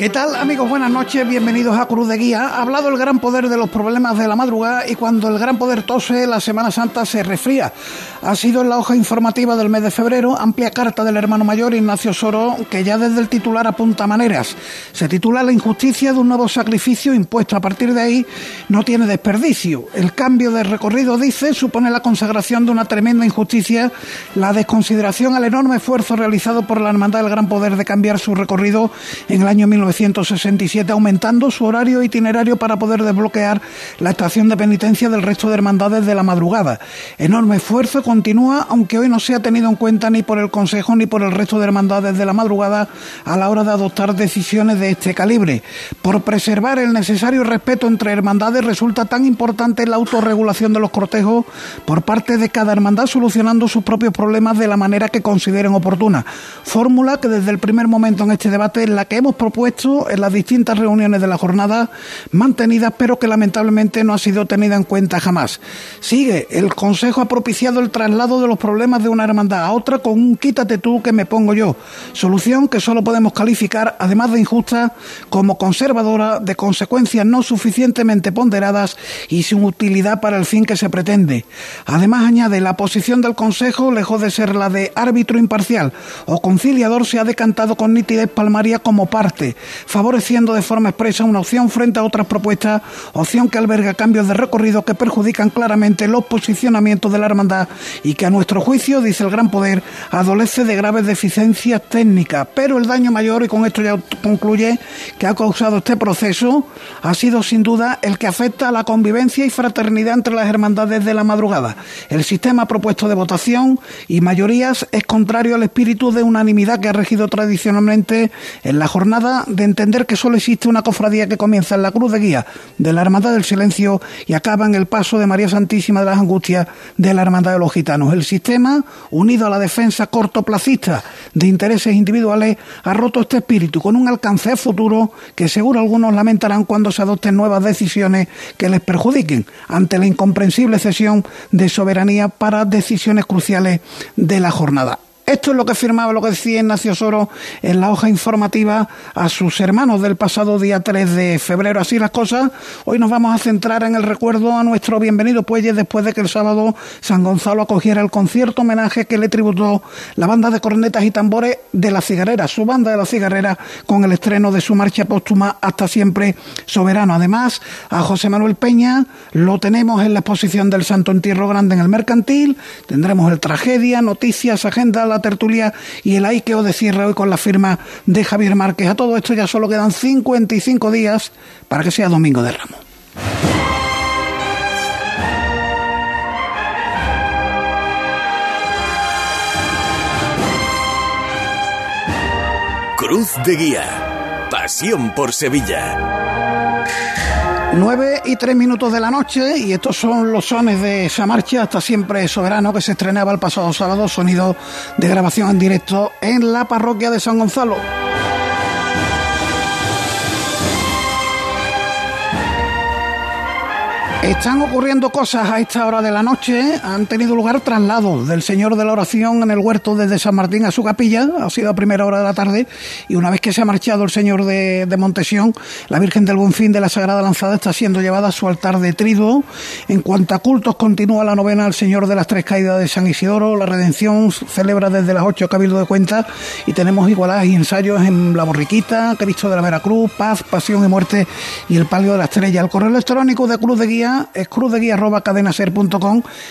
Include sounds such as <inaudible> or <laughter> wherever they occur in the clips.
¿Qué tal amigos? Buenas noches, bienvenidos a Cruz de Guía. Ha hablado el gran poder de los problemas de la madrugada y cuando el gran poder tose, la Semana Santa se resfría. Ha sido en la hoja informativa del mes de febrero, amplia carta del hermano mayor Ignacio Soro, que ya desde el titular apunta maneras. Se titula La injusticia de un nuevo sacrificio impuesto. A partir de ahí no tiene desperdicio. El cambio de recorrido, dice, supone la consagración de una tremenda injusticia, la desconsideración al enorme esfuerzo realizado por la Hermandad del Gran Poder de cambiar su recorrido en el año 19 1967, aumentando su horario itinerario para poder desbloquear la estación de penitencia del resto de hermandades de la madrugada. Enorme esfuerzo continúa, aunque hoy no se ha tenido en cuenta ni por el Consejo ni por el resto de hermandades de la madrugada a la hora de adoptar decisiones de este calibre. Por preservar el necesario respeto entre hermandades resulta tan importante la autorregulación de los cortejos por parte de cada hermandad solucionando sus propios problemas de la manera que consideren oportuna. Fórmula que desde el primer momento en este debate en la que hemos propuesto en las distintas reuniones de la jornada mantenidas, pero que lamentablemente no ha sido tenida en cuenta jamás. Sigue, el Consejo ha propiciado el traslado de los problemas de una hermandad a otra con un quítate tú que me pongo yo. Solución que solo podemos calificar, además de injusta, como conservadora, de consecuencias no suficientemente ponderadas y sin utilidad para el fin que se pretende. Además, añade, la posición del Consejo, lejos de ser la de árbitro imparcial o conciliador, se ha decantado con nitidez palmaria como parte, favoreciendo de forma expresa una opción frente a otras propuestas, opción que alberga cambios de recorrido que perjudican claramente los posicionamientos de la hermandad y que a nuestro juicio, dice el Gran Poder, adolece de graves deficiencias técnicas. Pero el daño mayor, y con esto ya concluye, que ha causado este proceso, ha sido sin duda el que afecta a la convivencia y fraternidad entre las hermandades de la madrugada. El sistema propuesto de votación y mayorías es contrario al espíritu de unanimidad que ha regido tradicionalmente en la jornada de entender que solo existe una cofradía que comienza en la cruz de guía de la Hermandad del Silencio y acaba en el paso de María Santísima de las Angustias de la Hermandad de los Gitanos. El sistema, unido a la defensa cortoplacista de intereses individuales, ha roto este espíritu con un alcance futuro que seguro algunos lamentarán cuando se adopten nuevas decisiones que les perjudiquen ante la incomprensible cesión de soberanía para decisiones cruciales de la jornada. Esto es lo que firmaba, lo que decía Ignacio Soro en la hoja informativa a sus hermanos del pasado día 3 de febrero. Así las cosas, hoy nos vamos a centrar en el recuerdo a nuestro bienvenido Puelles después de que el sábado San Gonzalo acogiera el concierto homenaje que le tributó la banda de cornetas y tambores de la cigarrera, su banda de la cigarrera, con el estreno de su marcha póstuma Hasta siempre soberano. Además, a José Manuel Peña lo tenemos en la exposición del Santo Entierro Grande en el Mercantil, tendremos el Tragedia, noticias, agenda, la tertulia y el Aikeo de cierre hoy con la firma de Javier Márquez. A todo esto ya solo quedan 55 días para que sea Domingo de Ramos. Cruz de Guía. Pasión por Sevilla. 9 y 3 minutos de la noche y estos son los sones de esa marcha hasta siempre soberano que se estrenaba el pasado sábado, sonido de grabación en directo en la parroquia de San Gonzalo. Están ocurriendo cosas a esta hora de la noche. Han tenido lugar traslados del Señor de la Oración en el huerto desde San Martín a su capilla. Ha sido a primera hora de la tarde. Y una vez que se ha marchado el Señor de, Montesión, la Virgen del Buen Fin de la Sagrada Lanzada está siendo llevada a su altar de triduo. En cuanto a cultos, continúa la novena al Señor de las Tres Caídas de San Isidoro. La Redención celebra desde las 8 Cabildo de Cuentas. Y tenemos igualadas y ensayos en La Borriquita, Cristo de la Veracruz, Paz, Pasión y Muerte y el Palio de la Estrella. El correo electrónico de Cruz de Guía es cruz.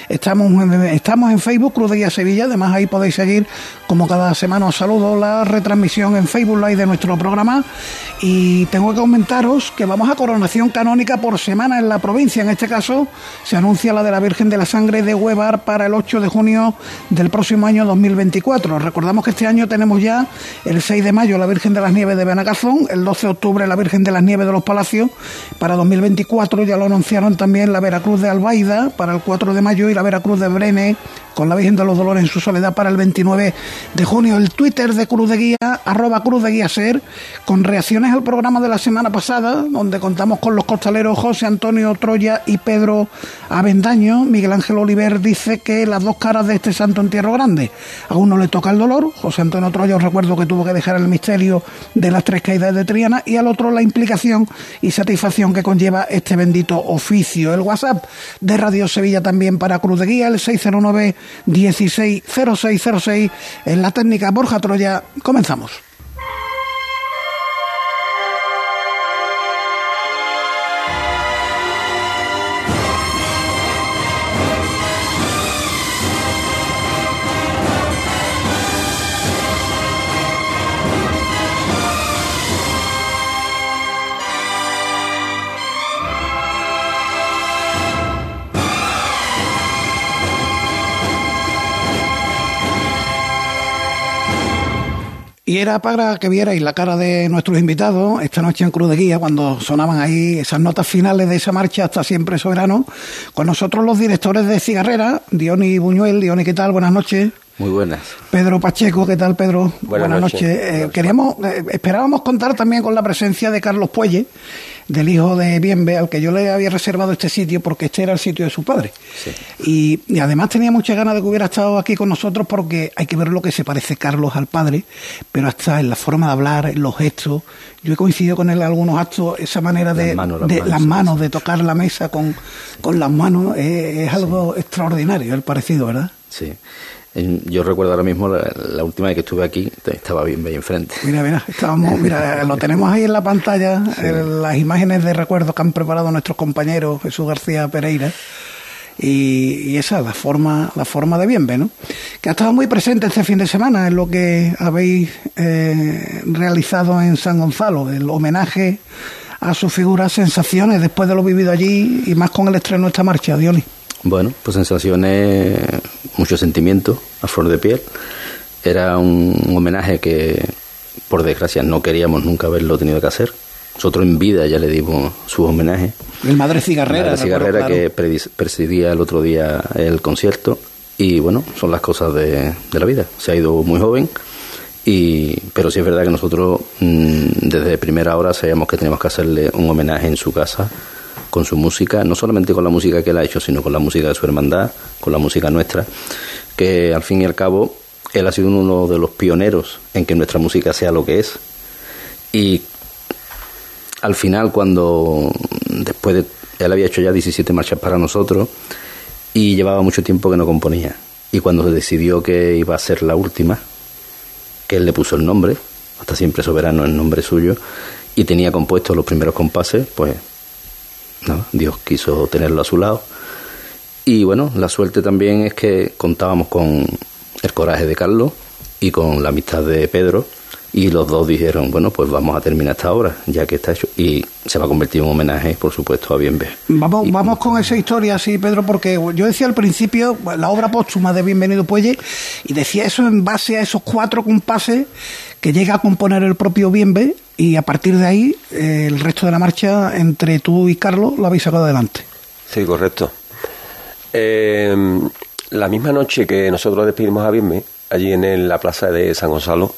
Estamos, en, estamos en Facebook, Cruz Sevilla. Además, ahí podéis seguir, como cada semana os saludo, la retransmisión en Facebook Live de nuestro programa. Y tengo que comentaros que vamos a coronación canónica por semana en la provincia. En este caso, se anuncia la de la Virgen de la Sangre de Huevar para el 8 de junio del próximo año 2024. Recordamos que este año tenemos ya el 6 de mayo la Virgen de las Nieves de Benagazón, el 12 de octubre la Virgen de las Nieves de los Palacios. Para 2024 ya lo anunciaron también también la Veracruz de Albaida para el 4 de mayo y la Veracruz de Brene con la Virgen de los Dolores en su soledad para el 29 de junio. El Twitter de Cruz de Guía, arroba Cruz de Guía Ser, con reacciones al programa de la semana pasada, donde contamos con los costaleros José Antonio Troya y Pedro Avendaño. Miguel Ángel Oliver dice que las dos caras de este santo entierro grande. A uno le toca el dolor, José Antonio Troya, os recuerdo que tuvo que dejar el misterio de las tres caídas de Triana, y al otro la implicación y satisfacción que conlleva este bendito oficio. El WhatsApp de Radio Sevilla también para Cruz de Guía, el 609 160606 en la técnica Borja Troya. Comenzamos. Y era para que vierais la cara de nuestros invitados esta noche en Cruz de Guía, cuando sonaban ahí esas notas finales de esa marcha hasta siempre soberano. Con nosotros los directores de Cigarrera, Diony Buñuel. Diony, ¿qué tal? Buenas noches. Muy buenas. Pedro Pacheco, ¿qué tal, Pedro? Buenas, noches. Eh, queríamos, eh, esperábamos contar también con la presencia de Carlos Puelle, del hijo de Bienve, al que yo le había reservado este sitio porque este era el sitio de su padre. Y, además tenía muchas ganas de que hubiera estado aquí con nosotros porque hay que ver lo que se parece Carlos al padre, pero hasta en la forma de hablar, en los gestos. Yo he coincidido con él en algunos actos, esa manera de, las manos, de tocar la mesa con, con las manos, es, algo extraordinario el parecido, ¿verdad? Sí. Yo recuerdo ahora mismo la, última vez que estuve aquí, estaba bien, bien enfrente. Mira, mira, estábamos, mira, <laughs> lo tenemos ahí en la pantalla, las imágenes de recuerdo que han preparado nuestros compañeros Jesús García Pereira. Y, esa es la forma, la forma de Bienve, ¿no? Que ha estado muy presente este fin de semana en lo que habéis eh, realizado en San Gonzalo, el homenaje a su figura, sensaciones después de lo vivido allí y más con el estreno de esta marcha, Diony. Bueno, pues sensaciones, mucho sentimiento a flor de piel. Era un, homenaje que, por desgracia, no queríamos nunca haberlo tenido que hacer. Nosotros en vida ya le dimos su homenaje. El Madre Cigarrera. La Cigarrera que presidía el otro día el concierto. Y bueno, son las cosas de, de la vida. Se ha ido muy joven. Y, pero sí es verdad que nosotros mm, desde primera hora sabíamos que teníamos que hacerle un homenaje en su casa con su música, no solamente con la música que él ha hecho, sino con la música de su hermandad, con la música nuestra, que al fin y al cabo él ha sido uno de los pioneros en que nuestra música sea lo que es. Y al final, cuando después de él había hecho ya 17 marchas para nosotros y llevaba mucho tiempo que no componía. Y cuando se decidió que iba a ser la última, que él le puso el nombre, hasta siempre soberano el nombre suyo, y tenía compuesto los primeros compases, pues Dios quiso tenerlo a su lado. Y bueno, la suerte también es que contábamos con el coraje de Carlos y con la amistad de Pedro. Y los dos dijeron, bueno, pues vamos a terminar esta obra, ya que está hecho. Y se va a convertir en un homenaje, por supuesto, a Bienve. Vamos, vamos con esa historia, sí, Pedro, porque yo decía al principio la obra póstuma de Bienvenido Puelle, y decía eso en base a esos cuatro compases que llega a componer el propio Bienve y a partir de ahí eh, el resto de la marcha entre tú y Carlos lo habéis sacado adelante. Sí, correcto. Eh, la misma noche que nosotros despedimos a Bienve, allí en la plaza de San Gonzalo,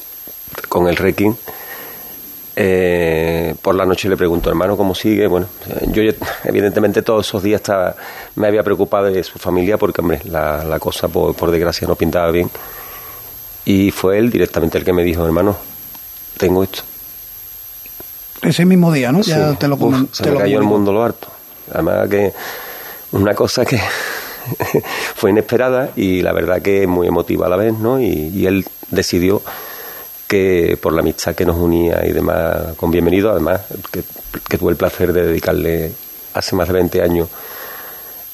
con el Requiem, eh, por la noche le pregunto, hermano, ¿cómo sigue? Bueno, yo <laughs> evidentemente todos esos días estaba, me había preocupado de su familia porque, hombre, la, cosa por, por, desgracia no pintaba bien. Y fue él directamente el que me dijo, hermano, tengo esto. Ese mismo día, ¿no? Ya te lo Se me cayó el mundo lo harto. Además que una cosa que <laughs> fue inesperada y la verdad que muy emotiva a la vez, ¿no? Y, él decidió que por la amistad que nos unía y demás, con bienvenido, además, que, que tuve el placer de dedicarle hace más de 20 años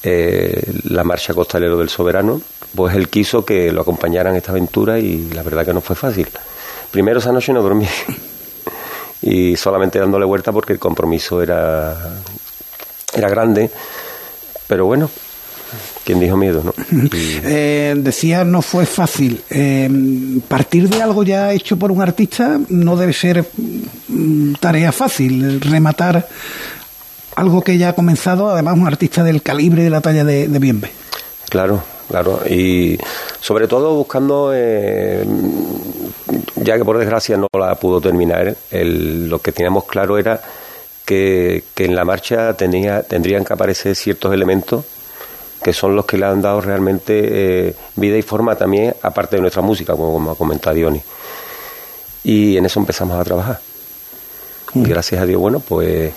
eh, la marcha costalero del soberano, pues él quiso que lo acompañaran en esta aventura y la verdad que no fue fácil. Primero esa noche no dormí <laughs> y solamente dándole vuelta porque el compromiso era, era grande, pero bueno, quien dijo miedo, ¿no? Eh, decía, no fue fácil. Eh, partir de algo ya hecho por un artista no debe ser mm, tarea fácil. Rematar algo que ya ha comenzado, además un artista del calibre y de la talla de, de Bienve. Claro, claro, y sobre todo buscando, eh, ya que por desgracia no la pudo terminar, lo que teníamos claro era que, en la marcha tenía, tendrían que aparecer ciertos elementos que son los que le han dado realmente eh, vida y forma también, aparte de nuestra música, como, como ha comentado Diony. Y en eso empezamos a trabajar. Y mm. gracias a Dios, bueno, pues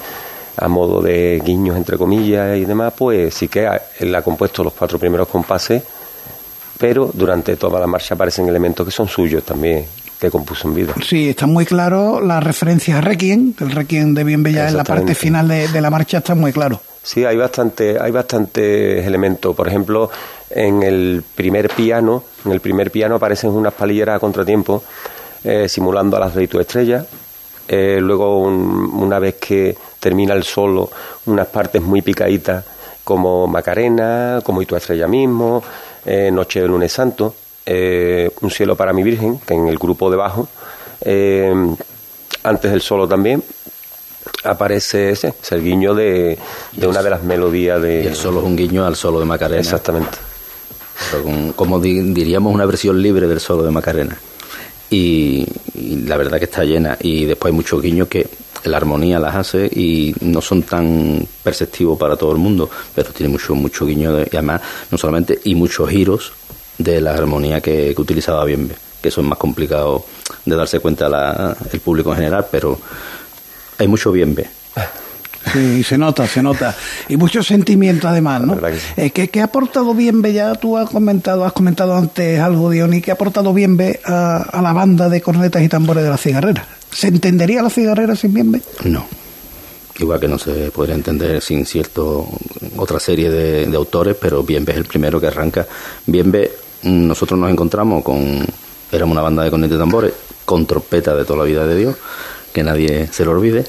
a modo de guiños entre comillas y demás, pues sí que él ha compuesto los cuatro primeros compases, pero durante toda la marcha aparecen elementos que son suyos también, que compuso en vida. Sí, está muy claro la referencia a Requiem, el Requiem de Bien Bella en la parte final de, la marcha está muy claro. Sí, hay bastante, hay bastantes elementos. Por ejemplo, en el primer piano, en el primer piano aparecen unas palilleras a contratiempo, eh, simulando a las de tu estrella. Eh, luego, una vez que termina el solo, unas partes muy picaditas, como Macarena, como Y tu estrella mismo, eh, Noche de lunes santo. Eh, un cielo para mi virgen, que en el grupo debajo, eh, antes del solo también, aparece ese, es el guiño de, una de las melodías de... el solo es un guiño al solo de Macarena. Exactamente. como diríamos, una versión libre del solo de Macarena. Y, la verdad que está llena. Y después hay muchos guiños que la armonía las hace y no son tan perceptivos para todo el mundo, pero tiene mucho, mucho guiño y además, no solamente, y muchos giros de la armonía que, utilizaba Bienve, que es más complicado de darse cuenta la, el público en general, pero hay mucho Bienve. Sí, se nota, se nota. Y mucho sentimiento además, ¿no? Eh, ¿qué, ha aportado Bienve? Ya tú has comentado, has comentado antes algo, Diony, ¿qué ha aportado Bienve a, a la banda de cornetas y tambores de la cigarrera? ¿Se entendería la cigarrera sin Bienve? No igual que no se podría entender sin cierto otra serie de, de autores, pero Bienve es el primero que arranca. Bienve nosotros nos encontramos con, éramos una banda de cornetas y tambores, con trompeta de toda la vida de Dios, que nadie se lo olvide,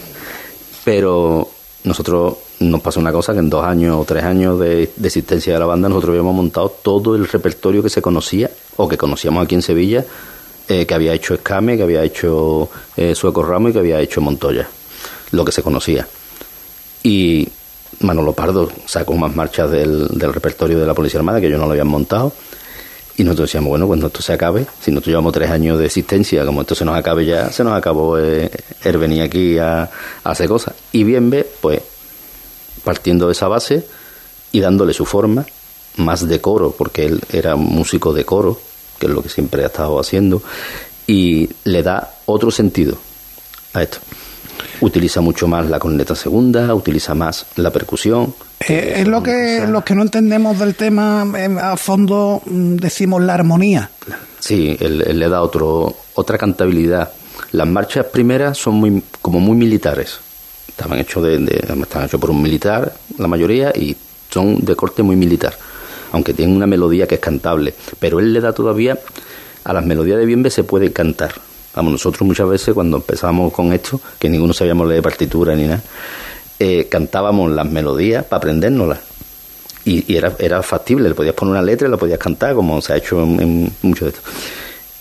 pero nosotros nos pasó una cosa que en dos años o tres años de, existencia de la banda nosotros habíamos montado todo el repertorio que se conocía o que conocíamos aquí en Sevilla, eh, que había hecho Escame, que había hecho eh, Sueco Ramos y que había hecho Montoya, lo que se conocía. Y Manolo Pardo sacó más marchas del, repertorio de la Policía Armada que yo no lo habían montado y nosotros decíamos, bueno, cuando esto se acabe, si nosotros llevamos tres años de existencia, como esto se nos acabe ya, se nos acabó eh, el venir aquí a, hacer cosas. Y bien ve, pues, partiendo de esa base y dándole su forma, más de coro, porque él era músico de coro, que es lo que siempre ha estado haciendo, y le da otro sentido a esto utiliza mucho más la corneta segunda, utiliza más la percusión. Eh, es lo que los que no entendemos del tema em, a fondo mm, decimos la armonía. Sí, él, le da otro otra cantabilidad. Las marchas primeras son muy como muy militares. Estaban hechos de, están hechos por un militar la mayoría y son de corte muy militar, aunque tienen una melodía que es cantable, pero él le da todavía a las melodías de Bienve se puede cantar Vamos, nosotros muchas veces cuando empezamos con esto, que ninguno sabíamos leer partitura ni nada, eh, cantábamos las melodías para aprendérnoslas. Y, era, era factible, le podías poner una letra y la podías cantar, como se ha hecho en, mucho de esto.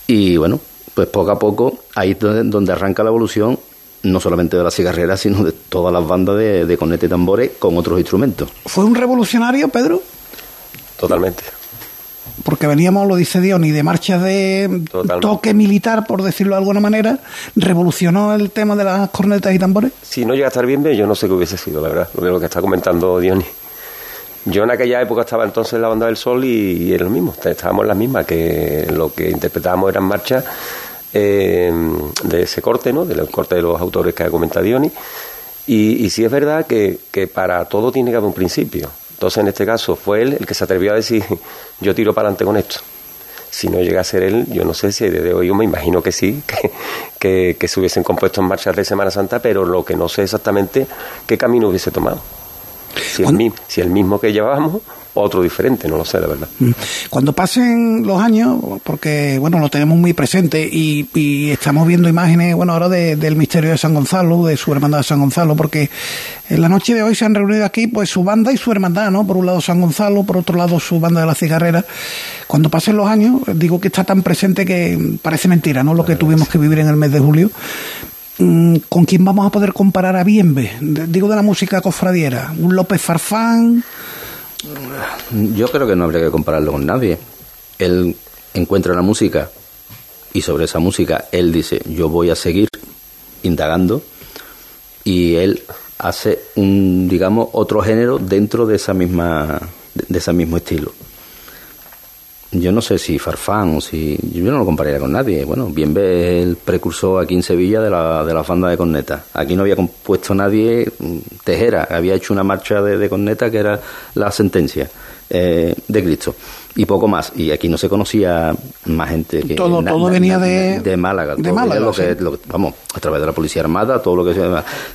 Y bueno, pues poco a poco, ahí es donde, arranca la evolución, no solamente de la cigarrera, sino de todas las bandas de, de y tambores con otros instrumentos. ¿Fue un revolucionario, Pedro? Totalmente porque veníamos, lo dice Diony, de marcha de toque militar, por decirlo de alguna manera, revolucionó el tema de las cornetas y tambores. Si no llega a estar bien, yo no sé qué hubiese sido, la verdad, lo que está comentando Diony. Yo en aquella época estaba entonces en la banda del sol y, era lo mismo, estábamos en la misma, que lo que interpretábamos eran marchas eh, de ese corte, ¿no? Del corte de los autores que ha comentado Diony. Y, y sí es verdad que, que para todo tiene que haber un principio. Entonces, en este caso, fue él el que se atrevió a decir, <laughs> yo tiro para adelante con esto. Si no llega a ser él, yo no sé si desde hoy, yo me imagino que sí, <laughs> que, que, se hubiesen compuesto en marchas de Semana Santa, pero lo que no sé exactamente qué camino hubiese tomado. Si el, si el mismo que llevábamos otro diferente, no lo sé, de verdad. Mm. Cuando pasen los años, porque bueno, lo tenemos muy presente y, estamos viendo imágenes, bueno, ahora del misterio de San Gonzalo, de su hermandad de San Gonzalo, porque en la noche de hoy se han reunido aquí pues su banda y su hermandad, ¿no? Por un lado San Gonzalo, por otro lado su banda de la cigarrera. Cuando pasen los años, digo que está tan presente que parece mentira, ¿no? Lo que tuvimos que vivir en el mes de julio Mm, ¿Con quién vamos a poder comparar a Bienve? Digo de la música cofradiera. ¿Un López Farfán? Yo creo que no habría que compararlo con nadie. Él encuentra la música y sobre esa música él dice, yo voy a seguir indagando y él hace un, digamos, otro género dentro de esa misma, de ese mismo estilo. Yo no sé si Farfán o si. Yo no lo compararía con nadie. Bueno, bien ve el precursor aquí en Sevilla de la, de la banda de corneta. Aquí no había compuesto nadie mm, Tejera, había hecho una marcha de, de corneta que era la sentencia eh, de Cristo. Y poco más. Y aquí no se conocía más gente que. Todo, todo venía de. De Málaga. De Málaga. Lo que, lo, vamos, a través de la Policía Armada, todo lo que.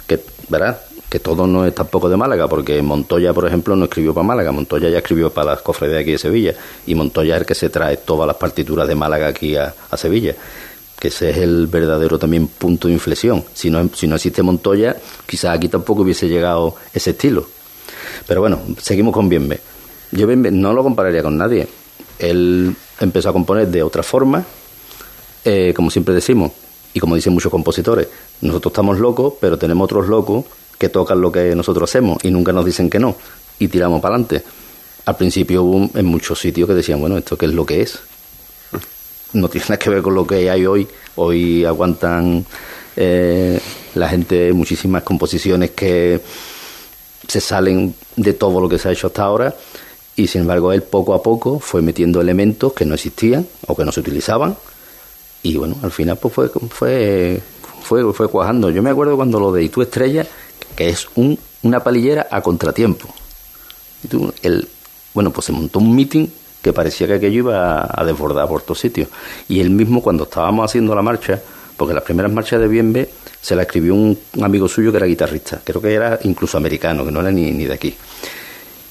Que, ¿Verdad? Que todo no es tampoco de Málaga, porque Montoya, por ejemplo, no escribió para Málaga, Montoya ya escribió para las de aquí de Sevilla, y Montoya es el que se trae todas las partituras de Málaga aquí a, Sevilla, que ese es el verdadero también punto de inflexión. Si no, si no existe Montoya, quizás aquí tampoco hubiese llegado ese estilo. Pero bueno, seguimos con Bienve. Yo Bienve no lo compararía con nadie. Él empezó a componer de otra forma, eh, como siempre decimos, y como dicen muchos compositores, nosotros estamos locos, pero tenemos otros locos que tocan lo que nosotros hacemos y nunca nos dicen que no y tiramos para adelante. Al principio hubo en muchos sitios que decían, bueno, ¿esto qué es lo que es? No tiene nada que ver con lo que hay hoy. Hoy aguantan eh, la gente muchísimas composiciones que se salen de todo lo que se ha hecho hasta ahora y sin embargo él poco a poco fue metiendo elementos que no existían o que no se utilizaban y bueno, al final pues fue fue fue, fue cuajando. Yo me acuerdo cuando lo de Y tu estrella que es un, una palillera a contratiempo. el, bueno, pues se montó un meeting que parecía que aquello iba a, desbordar por todos sitios. Y él mismo, cuando estábamos haciendo la marcha, porque las primeras marchas de Bienve se la escribió un, amigo suyo que era guitarrista, creo que era incluso americano, que no era ni, de aquí.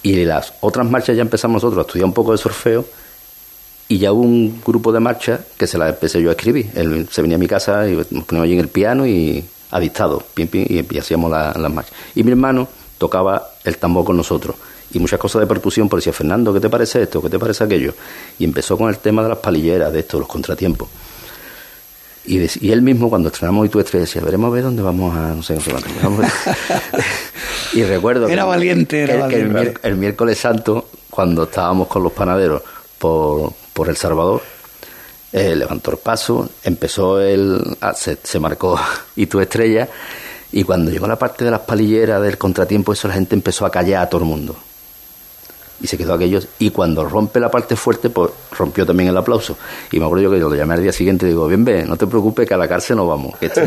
Y las otras marchas ya empezamos nosotros a estudiar un poco de sorfeo y ya hubo un grupo de marchas que se las empecé yo a escribir. Él se venía a mi casa y nos poníamos allí en el piano y a dictado, y, hacíamos las marchas. Y mi hermano tocaba el tambor con nosotros y muchas cosas de percusión, por decía, Fernando, ¿qué te parece esto? ¿Qué te parece aquello? Y empezó con el tema de las palilleras, de esto, los contratiempos. Y, y él mismo, cuando estrenamos y tu estrella, decía, veremos a ver dónde vamos a, no sé, no sé <laughs> y recuerdo era que, valiente, era valiente. el, miércoles santo, cuando estábamos con los panaderos por, por El Salvador, eh, levantó el paso, empezó el. Ah, se, se, marcó <laughs> y tu estrella, y cuando llegó la parte de las palilleras del contratiempo, eso la gente empezó a callar a todo el mundo. Y se quedó aquellos, y cuando rompe la parte fuerte, pues rompió también el aplauso. Y me acuerdo yo que yo lo llamé al día siguiente y digo, bien, ve, no te preocupes, que a la cárcel no vamos. Que esto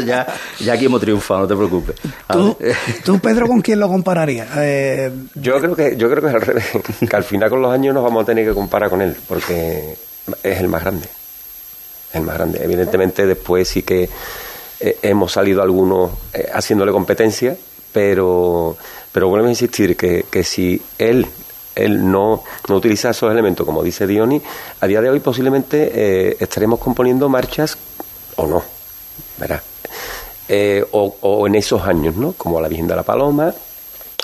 ya, ya, aquí hemos triunfado, no te preocupes. <laughs> ¿Tú, Pedro, con quién lo compararías? Eh, yo creo que yo creo que es al revés, <laughs> que al final con los años nos vamos a tener que comparar con él, porque es el más grande. El más grande. Evidentemente después sí que eh, hemos salido algunos eh, haciéndole competencia, pero, pero vuelvo a insistir que, que si él él no, no utiliza esos elementos, como dice Diony, a día de hoy posiblemente eh, estaremos componiendo marchas o no, ¿verdad? o, o, en esos años, ¿no? Como La Virgen de la Paloma,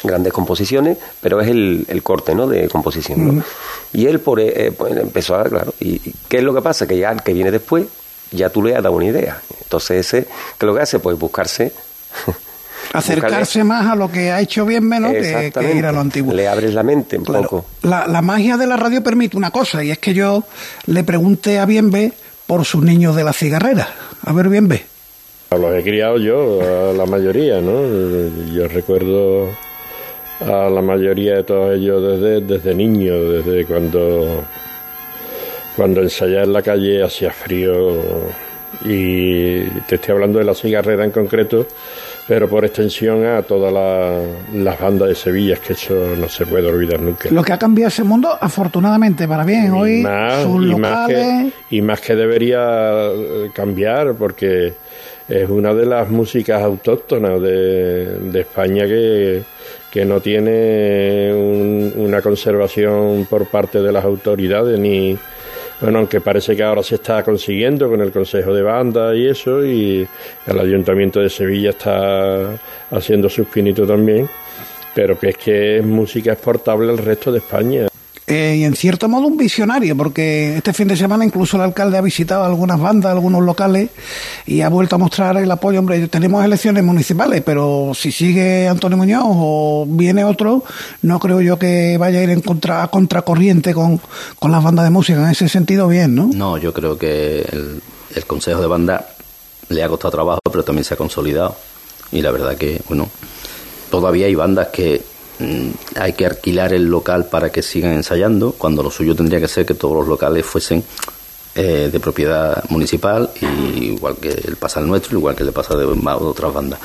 grandes composiciones, pero es el, el corte ¿no? de composición. Y él por, eh, pues, empezó a, claro, y, ¿qué es lo que pasa? Que ya que viene después, ya tú le has dado una idea. Entonces ese, ¿qué es lo que hace? Pues buscarse... <laughs> Acercarse más a lo que ha hecho bien menos que, ir a lo antiguo. Le abres la mente un poco. La, la magia de la radio permite una cosa, y es que yo le pregunté a Bienve por sus niños de la cigarrera. A ver, Bienve. Los he criado yo, a la mayoría, ¿no? Yo recuerdo a la mayoría de todos ellos desde, desde niño, desde cuando, cuando ensayaba en la calle hacía frío y te estoy hablando de la cigarrera en concreto, pero por extensión a todas las bandas de Sevilla, es que eso no se puede olvidar nunca. Lo que ha cambiado ese mundo, afortunadamente para bien, hoy más, y Más que, y más que debería cambiar, porque es una de las músicas autóctonas de, de España que que no tiene una conservación por parte de las autoridades ni bueno aunque parece que ahora se está consiguiendo con el consejo de banda y eso y el ayuntamiento de Sevilla está haciendo sus pinitos también pero que es que es música exportable al resto de España eh, y en cierto modo un visionario, porque este fin de semana incluso el alcalde ha visitado algunas bandas, algunos locales y ha vuelto a mostrar el apoyo. Hombre, tenemos elecciones municipales, pero si sigue Antonio Muñoz o viene otro, no creo yo que vaya a ir en contra, a contracorriente con, con las bandas de música. En ese sentido, bien, ¿no? No, yo creo que el, el Consejo de Banda le ha costado trabajo, pero también se ha consolidado. Y la verdad que, bueno, todavía hay bandas que hay que alquilar el local para que sigan ensayando, cuando lo suyo tendría que ser que todos los locales fuesen eh, de propiedad municipal, y igual que el pasa al nuestro, igual que le pasa de, otras bandas.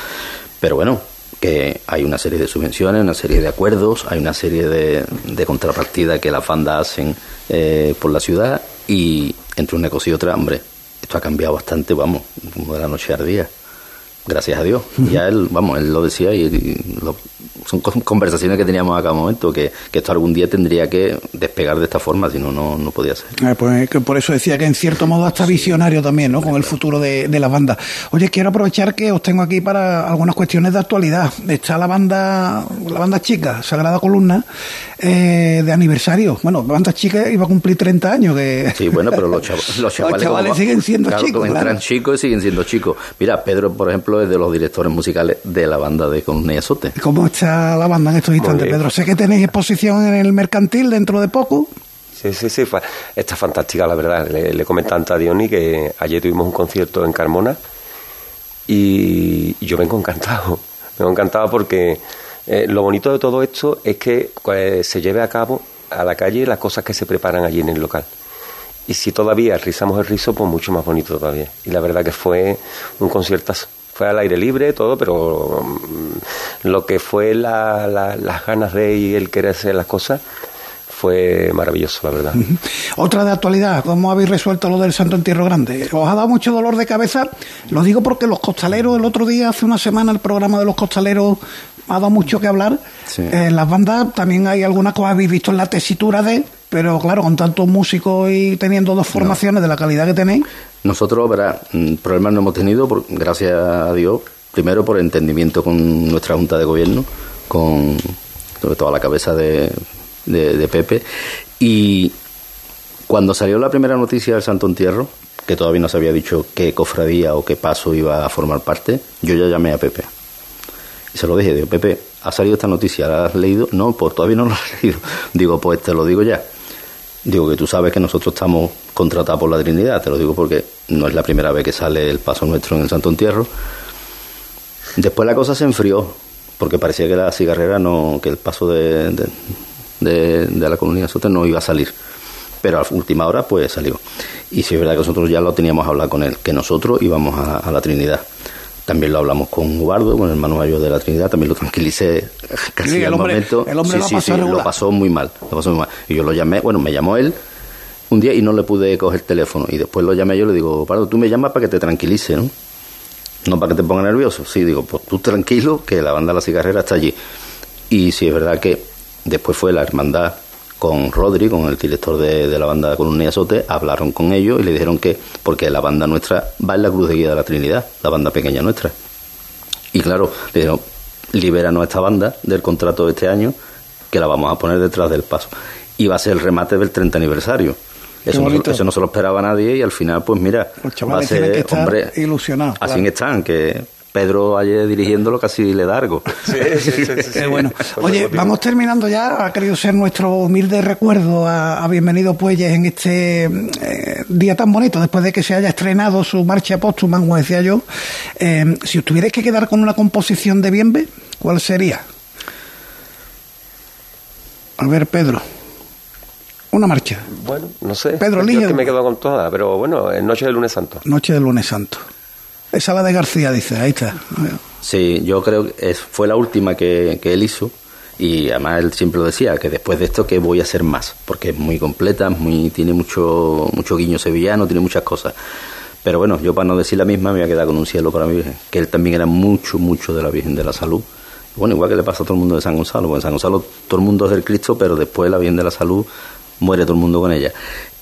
Pero bueno, que hay una serie de subvenciones, una serie de acuerdos, hay una serie de, de contrapartidas que las bandas hacen eh, por la ciudad, y entre una cosa y otra, hombre, esto ha cambiado bastante, vamos, de la noche al día gracias a Dios. Ya él, vamos, él lo decía y, son conversaciones que teníamos a cada momento, que, esto algún día tendría que despegar de esta forma, si no, no podía ser. Eh, pues por eso decía que en cierto modo hasta visionario también, ¿no? Con el futuro de, de la banda. Oye, quiero aprovechar que os tengo aquí para algunas cuestiones de actualidad. Está la banda, la banda chica, Sagrada Columna, eh, de aniversario. Bueno, la banda chica iba a cumplir 30 años. Que... Sí, bueno, pero los, <laughs> chavales, siguen siendo chicos. Entran chicos y siguen siendo chicos. Mira, Pedro, por ejemplo, es de los directores musicales de la banda de y Azote. ¿Cómo está la banda en estos instantes, Pedro? Sé que tenéis exposición en el Mercantil dentro de poco. Sí, sí, sí, está fantástica, la verdad. Le, le comenté a Diony que ayer tuvimos un concierto en Carmona y, yo vengo encantado. <laughs> Vengo encantado porque eh, lo bonito de todo esto es que pues, se lleve a cabo a la calle las cosas que se preparan allí en el local. Y si todavía rizamos el rizo, pues mucho más bonito todavía. Y la verdad que fue un conciertazo. Fue al aire libre, todo, pero mm, lo que fue las ganas de y el querer hacer las cosas fue maravilloso, la verdad. Otra de actualidad, ¿cómo habéis resuelto lo del Santo Entierro Grande? ¿Os ha dado mucho dolor de cabeza? Lo digo porque los costaleros, el otro día, hace una semana, el programa de los costaleros ha dado mucho que hablar. En las bandas también hay algunas que habéis visto en la tesitura de, pero claro, con tantos músicos y teniendo dos formaciones de la calidad que tenéis. Nosotros, verá, mm, problemas no hemos tenido, por, gracias a Dios, primero por entendimiento con nuestra Junta de Gobierno, con sobre todo a la cabeza de, de, Pepe, y cuando salió la primera noticia del Santo Entierro, que todavía no se había dicho qué cofradía o qué paso iba a formar parte, yo ya llamé a Pepe y se lo dije, digo, Pepe, ha salido esta noticia, ¿la has leído? No, pues todavía no la he <laughs> leído. Digo, pues te lo digo ya. Digo que tú sabes que nosotros estamos contratados por la Trinidad, te lo digo porque no es la primera vez que sale el paso nuestro en el Santo Entierro. Después la cosa se enfrió, porque parecía que la cigarrera no, que el paso de, de, la colonia Sote no iba a salir. Pero a última hora pues salió. Y si es verdad que nosotros ya lo teníamos hablado con él, que nosotros íbamos a la Trinidad. También lo hablamos con Ubardo, con el hermano mayor de la Trinidad, también lo tranquilicé <laughs> casi al momento. El hombre sí, sí, lo pasó muy mal, lo pasó muy mal. Y yo lo llamé, bueno, me llamó él un día y no le pude coger el teléfono. Y después lo llamé yo y le digo, Ubardo, tú me llamas para que te tranquilice, ¿no? No para que te ponga nervioso. Sí, digo, pues tú tranquilo, que la banda La Cigarrera está allí. Y sí, es verdad que después fue la hermandad con Rodri, con el director de, la banda Columna y Azote, hablaron con ellos y le dijeron que, porque la banda nuestra va en la Cruz de Guía de la Trinidad, la banda pequeña nuestra. Y claro, le dijeron, libéranos esta banda del contrato de este año, que la vamos a poner detrás del paso. Y va a ser el remate del 30 aniversario. Eso no, eso no, se lo esperaba nadie y al final, pues mira, va a ser, hombre, ilusionados. Así están, que Pedro ayer dirigiéndolo casi le da algo. <laughs> Sí, sí, sí, bueno. Oye, vamos terminando ya. Ha querido ser nuestro humilde recuerdo a, Bienvenido Puelles en este eh, día tan bonito, después de que se haya estrenado su marcha póstuma, como decía yo. Eh, si os tuvierais que quedar con una composición de Bienve, ¿cuál sería? A ver, Pedro. Una marcha. Bueno, no sé. Pedro Yo que me quedo con toda, pero bueno, Noche del Lunes Santo. Noche del Lunes Santo. Esa la de García, dice, ahí está. Sí, yo creo que fue la última que, él hizo y además él siempre lo decía, que después de esto que voy a hacer más, porque es muy completa, muy tiene mucho, mucho guiño sevillano, tiene muchas cosas. Pero bueno, yo para no decir la misma me voy a quedar con un cielo para mi Virgen, que él también era mucho, mucho de la Virgen de la Salud. Bueno, igual que le pasa a todo el mundo de San Gonzalo, porque en San Gonzalo todo el mundo es del Cristo, pero después la Virgen de la Salud muere todo el mundo con ella.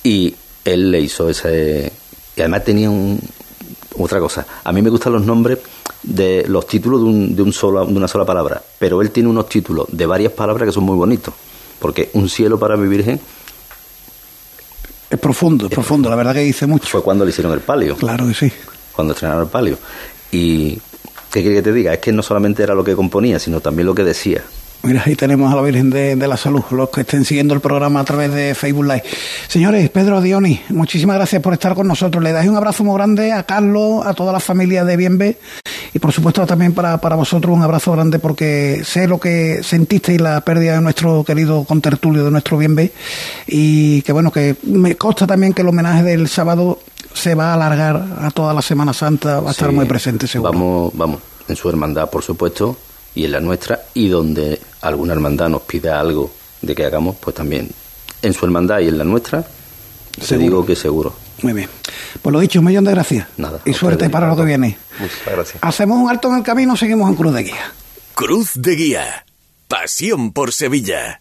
Y él le hizo ese... Y además tenía un, otra cosa. A mí me gustan los nombres de los títulos de, un, de, un solo, de una sola palabra, pero él tiene unos títulos de varias palabras que son muy bonitos. porque un cielo para mi Virgen es profundo, es profundo, la verdad que dice mucho. Fue cuando le hicieron el palio. Claro que sí. Cuando estrenaron el palio. Y, ¿qué quiere que te diga? Es que no solamente era lo que componía, sino también lo que decía. Mira, ahí tenemos a la Virgen de, la Salud, los que estén siguiendo el programa a través de Facebook Live. Señores, Pedro Dioni, muchísimas gracias por estar con nosotros. Le dais un abrazo muy grande a Carlos, a toda la familia de Bienve y por supuesto también para, para vosotros un abrazo grande porque sé lo que sentisteis la pérdida de nuestro querido contertulio, de nuestro Bienve y que bueno, que me consta también que el homenaje del sábado se va a alargar a toda la Semana Santa, va a estar muy presente seguro. Vamos, vamos, en su hermandad por supuesto y en la nuestra y donde alguna hermandad nos pida algo de que hagamos, pues también en su hermandad y en la nuestra, se digo que seguro. Muy bien. Pues lo dicho, un millón de gracias. Nada. Y suerte para lo que viene. Muchas gracias. Hacemos un alto en el camino, seguimos en Cruz de Guía. Cruz de Guía. Pasión por Sevilla.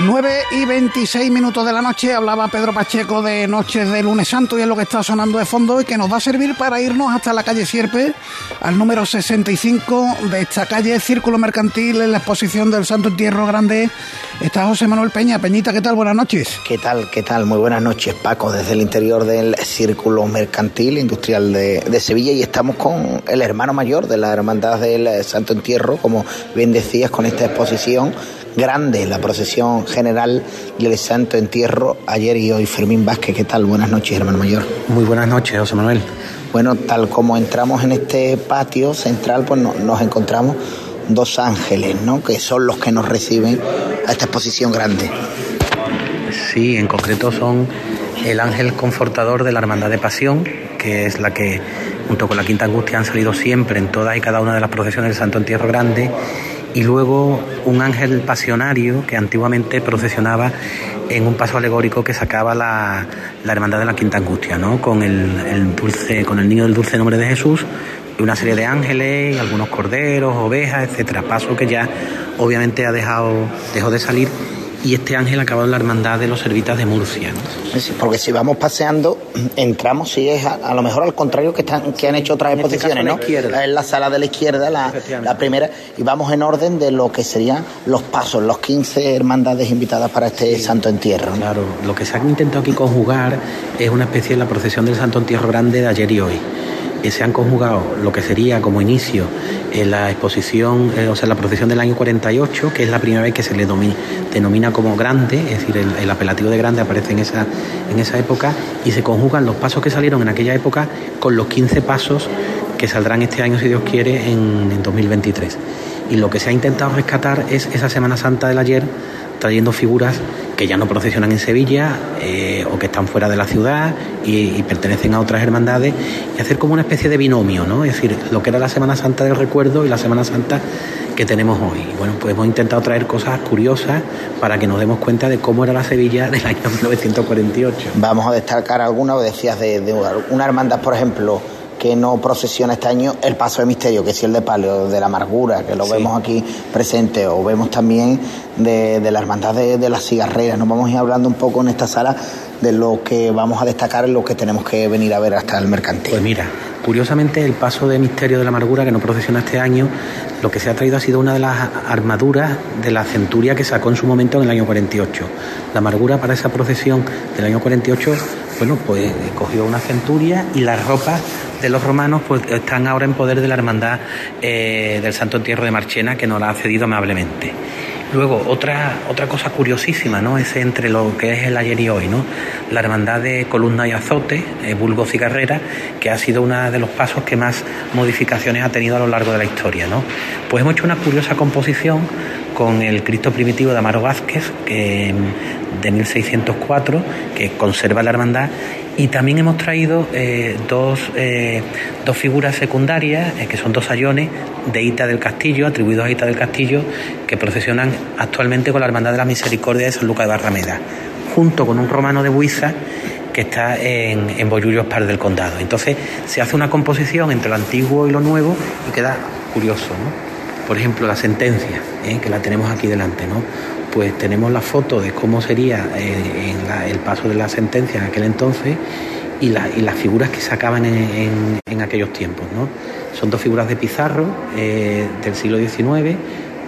9 y 26 minutos de la noche hablaba Pedro Pacheco de Noches de Lunes Santo y es lo que está sonando de fondo y que nos va a servir para irnos hasta la calle Sierpe, al número 65 de esta calle Círculo Mercantil en la exposición del Santo Entierro Grande. Está José Manuel Peña. Peñita, ¿qué tal? Buenas noches. ¿Qué tal? ¿Qué tal? Muy buenas noches, Paco, desde el interior del Círculo Mercantil Industrial de, de Sevilla y estamos con el hermano mayor de la Hermandad del Santo Entierro, como bien decías, con esta exposición grande la procesión general del Santo Entierro ayer y hoy. Fermín Vázquez, ¿qué tal? Buenas noches, hermano mayor. Muy buenas noches, José Manuel. Bueno, tal como entramos en este patio central, pues nos encontramos dos ángeles, ¿no? Que son los que nos reciben a esta exposición grande. Sí, en concreto son el ángel confortador de la Hermandad de Pasión, que es la que, junto con la Quinta Angustia, han salido siempre en todas y cada una de las procesiones del Santo Entierro Grande y luego un ángel pasionario que antiguamente procesionaba en un paso alegórico que sacaba la, hermandad de la Quinta Angustia, ¿no? con el, dulce, con el niño del dulce nombre de Jesús, y una serie de ángeles, algunos corderos, ovejas, etcétera. Paso que ya obviamente ha dejado, dejó de salir y este ángel acabado en la hermandad de los servitas de Murcia. porque si vamos paseando, entramos, si es a, lo mejor al contrario que, están, que han hecho otras este exposiciones, ¿no? En la sala de la izquierda, la, la, primera, y vamos en orden de lo que serían los pasos, los 15 hermandades invitadas para este Santo Entierro. Claro, lo que se ha intentado aquí conjugar es una especie de la procesión del Santo Entierro Grande de ayer y hoy se han conjugado lo que sería como inicio en la exposición, eh, o sea, la procesión del año 48, que es la primera vez que se le denomina como grande, es decir, el, apelativo de grande aparece en esa, en esa época, y se conjugan los pasos que salieron en aquella época con los 15 pasos que saldrán este año, si Dios quiere, en, en 2023. Y lo que se ha intentado rescatar es esa Semana Santa del ayer, trayendo figuras que ya no procesionan en Sevilla eh, o que están fuera de la ciudad y, pertenecen a otras hermandades y hacer como una especie de binomio, ¿no? Es decir, lo que era la Semana Santa del recuerdo y la Semana Santa que tenemos hoy. Bueno, pues hemos intentado traer cosas curiosas para que nos demos cuenta de cómo era la Sevilla del año <laughs> 1948. Vamos a destacar algunas, decías de, de una hermandad, por ejemplo, que no procesiona este año el paso de misterio, que es el de palio, de la amargura, que lo vemos aquí presente, o vemos también de, la hermandad de, las cigarreras. Nos vamos a ir hablando un poco en esta sala de lo que vamos a destacar lo que tenemos que venir a ver hasta el mercantil. Pues mira, curiosamente el paso de misterio de la amargura que no procesiona este año, lo que se ha traído ha sido una de las armaduras de la centuria que sacó en su momento en el año 48. La amargura para esa procesión del año 48, bueno, pues cogió una centuria y las ropas de los romanos pues están ahora en poder de la hermandad eh, del Santo Entierro de Marchena que nos la ha cedido amablemente. Luego, otra, otra cosa curiosísima, ¿no? Es entre lo que es el ayer y hoy, ¿no? La hermandad de columna y azote, eh, Bulgo Cigarrera, que ha sido uno de los pasos que más modificaciones ha tenido a lo largo de la historia, ¿no? Pues hemos hecho una curiosa composición con el Cristo primitivo de Amaro Vázquez, que, de 1604, que conserva la hermandad Y también hemos traído eh, dos, eh, dos, figuras secundarias, eh, que son dos sayones de Ita del Castillo, atribuidos a Ita del Castillo, que procesionan actualmente con la Hermandad de la Misericordia de San Lucas de Barrameda, junto con un romano de Buiza que está en, en Bollullos Par del Condado. Entonces se hace una composición entre lo antiguo y lo nuevo y queda curioso, ¿no? Por ejemplo, la sentencia, que la tenemos aquí delante, ¿no? Pues tenemos la foto de cómo sería eh, el paso de la sentencia en aquel entonces y, las figuras que sacaban en, en, aquellos tiempos. ¿no? Son dos figuras de Pizarro eh, del siglo XIX,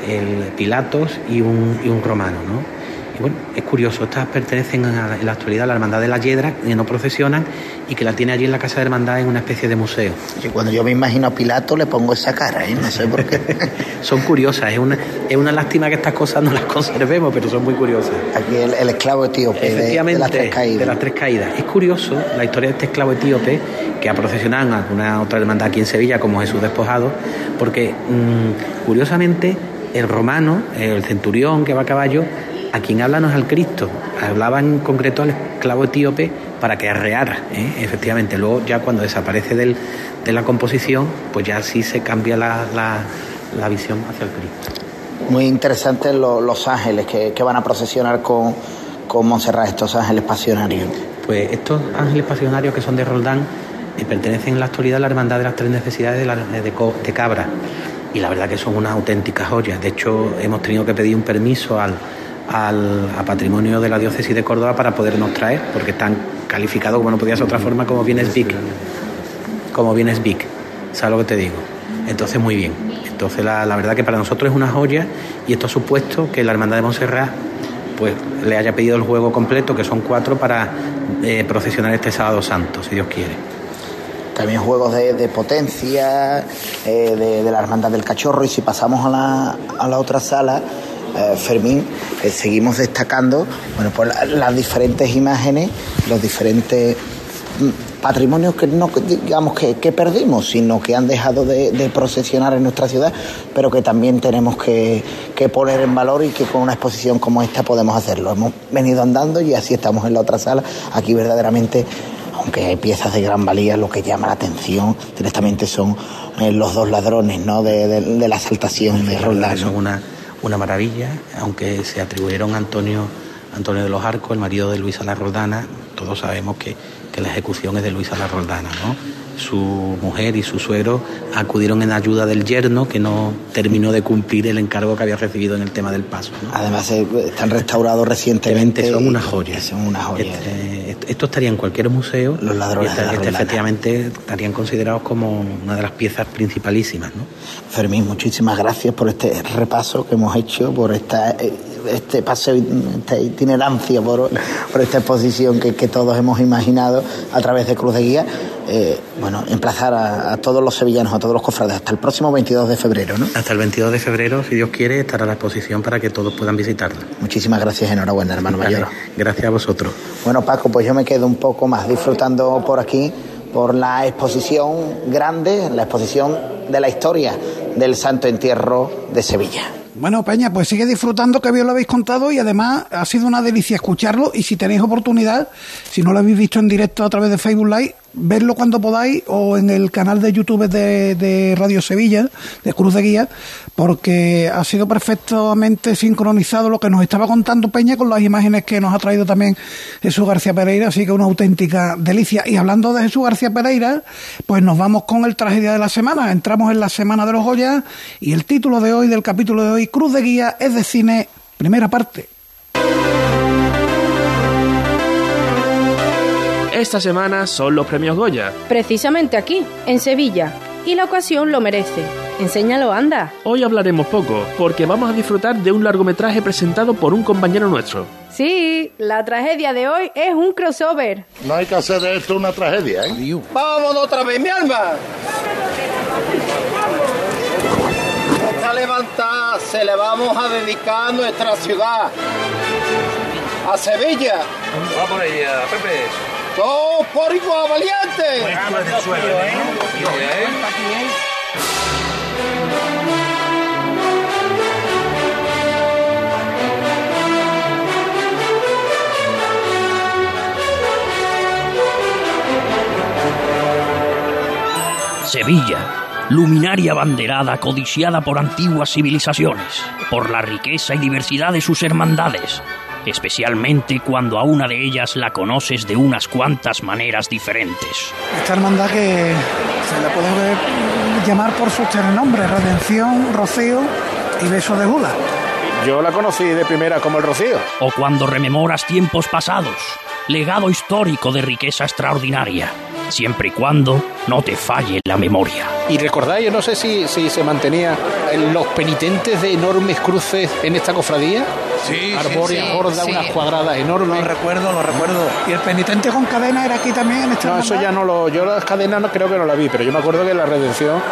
el Pilatos y un, y un romano. ¿no? Bueno, es curioso, estas pertenecen en la actualidad a la Hermandad de la Yedra, que no procesionan y que la tiene allí en la Casa de Hermandad en una especie de museo. Y cuando yo me imagino a Pilato le pongo esa cara, ¿eh? no sé por qué. <laughs> son curiosas, es una, es una lástima que estas cosas no las conservemos, pero son muy curiosas. Aquí el, esclavo etíope Efectivamente, de, las tres caídas. De las tres caídas. Es curioso la historia de este esclavo etíope que ha procesionado en alguna otra hermandad aquí en Sevilla, como Jesús Despojado, porque mm, curiosamente el romano, el centurión que va a caballo, a quien habla no es al Cristo, hablaba en concreto al esclavo etíope para que arreara, ¿eh? efectivamente. Luego ya cuando desaparece del, de la composición, pues ya sí se cambia la, la, visión hacia el Cristo. Muy interesantes los ángeles que, van a procesionar con, con Montserrat, estos ángeles pasionarios. Pues estos ángeles pasionarios que son de Roldán y pertenecen en la actualidad a la Hermandad de las Tres Necesidades de, la, de, de Cabra. Y la verdad que son una auténtica joya. De hecho, hemos tenido que pedir un permiso al, al, a patrimonio de la diócesis de Córdoba para podernos traer, porque están calificados, como no podía ser otra forma, como bienes BIC. Como bienes BIC. ¿Sabes lo que te digo? Entonces, muy bien. Entonces, la, la verdad que para nosotros es una joya y esto ha supuesto que la Hermandad de Montserrat pues le haya pedido el juego completo, que son cuatro, para eh, procesionar este sábado santo, si Dios quiere. También juegos de, potencia, eh, de, de, la Hermandad del Cachorro, y si pasamos a la, a la otra sala, eh, Fermín, eh, seguimos destacando bueno, pues las diferentes imágenes, los diferentes mm, patrimonios que no digamos que, perdimos, sino que han dejado de, procesionar en nuestra ciudad, pero que también tenemos que, poner en valor y que con una exposición como esta podemos hacerlo. Hemos venido andando y así estamos en la otra sala. Aquí verdaderamente, aunque hay piezas de gran valía, lo que llama la atención directamente son eh, los dos ladrones ¿no? de, la exaltación de Roldán una maravilla, aunque se atribuyeron a Antonio, Antonio de los Arcos, el marido de Luisa la Roldana, todos sabemos que, que la ejecución es de Luisa la Roldana, ¿no? Su mujer y su suegro acudieron en ayuda del yerno que no terminó de cumplir el encargo que había recibido en el tema del paso. Además eh, están restaurados recientemente. Son una joya. Son una joya. Este, esto estaría en cualquier museo. Los ladrones. Este, efectivamente estarían considerados como una de las piezas principalísimas. ¿no? Fermín, muchísimas gracias por este repaso que hemos hecho, por esta eh, este paseo, esta itinerancia por, por esta exposición que, que, todos hemos imaginado a través de Cruz de Guía. Eh, bueno, emplazar a, todos los sevillanos, a todos los cofrades, hasta el próximo 22 de febrero, ¿no? Hasta el 22 de febrero, si Dios quiere, estará la exposición para que todos puedan visitarla. Muchísimas gracias, enhorabuena, hermano mayor. Gracias a vosotros. Bueno, Paco, pues yo me quedo un poco más disfrutando por aquí, por la exposición grande, la exposición de la historia del Santo Entierro de Sevilla. Bueno, Peña, pues sigue disfrutando que bien lo habéis contado y además ha sido una delicia escucharlo y si tenéis oportunidad, si no lo habéis visto en directo a través de Facebook Live, verlo cuando podáis o en el canal de YouTube de, Radio Sevilla, de Cruz de Guía, porque ha sido perfectamente sincronizado lo que nos estaba contando Peña con las imágenes que nos ha traído también Jesús García Pereira, así que una auténtica delicia. Y hablando de Jesús García Pereira, pues nos vamos con el tragedia de la semana. Entramos en la Semana de los Goya y el título de hoy, del capítulo de hoy, Cruz de Guía, es de cine, primera parte. Esta semana son los premios Goya. Precisamente aquí, en Sevilla. Y la ocasión lo merece. Enséñalo, anda. Hoy hablaremos poco, porque vamos a disfrutar de un largometraje presentado por un compañero nuestro. Sí, la tragedia de hoy es un crossover. No hay que hacer de esto una tragedia, ¿eh? ¡Vamos otra vez, mi alma! Esta levantada se le vamos a dedicar a nuestra ciudad. A Sevilla. Vamos allá, Pepe. ¡Oh, porco valiente! Sevilla, luminaria banderada codiciada por antiguas civilizaciones, por la riqueza y diversidad de sus hermandades, especialmente cuando a una de ellas la conoces de unas cuantas maneras diferentes. Esta hermandad que se le puede llamar por sus tres nombres, Redención, Rocío y Beso de Gula. Yo la conocí de primera como el Rocío. O cuando rememoras tiempos pasados, legado histórico de riqueza extraordinaria, siempre y cuando no te falle la memoria. Y recordáis, yo no sé si, si se mantenía los penitentes de enormes cruces en esta cofradía. Sí, Arbórea sí, gorda, sí. unas cuadradas enormes. Lo recuerdo, lo recuerdo. ¿Y el penitente con cadena era aquí también en esta No, eso ya no lo. Yo las cadenas no, creo que no la vi, pero yo me acuerdo que la redención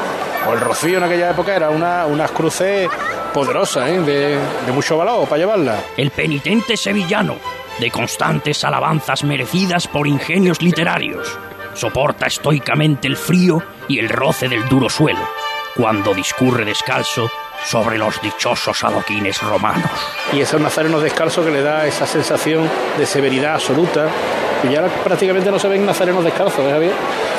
o el rocío en aquella época era una, unas cruces poderosas, ¿eh? de, de mucho valor para llevarla. El penitente sevillano, de constantes alabanzas merecidas por ingenios literarios, soporta estoicamente el frío y el roce del duro suelo, cuando discurre descalzo sobre los dichosos adoquines romanos. Y esos nazarenos descalzos que le da esa sensación de severidad absoluta. Y ya prácticamente no se ven nazarenos descalzos, ¿eh, Javier?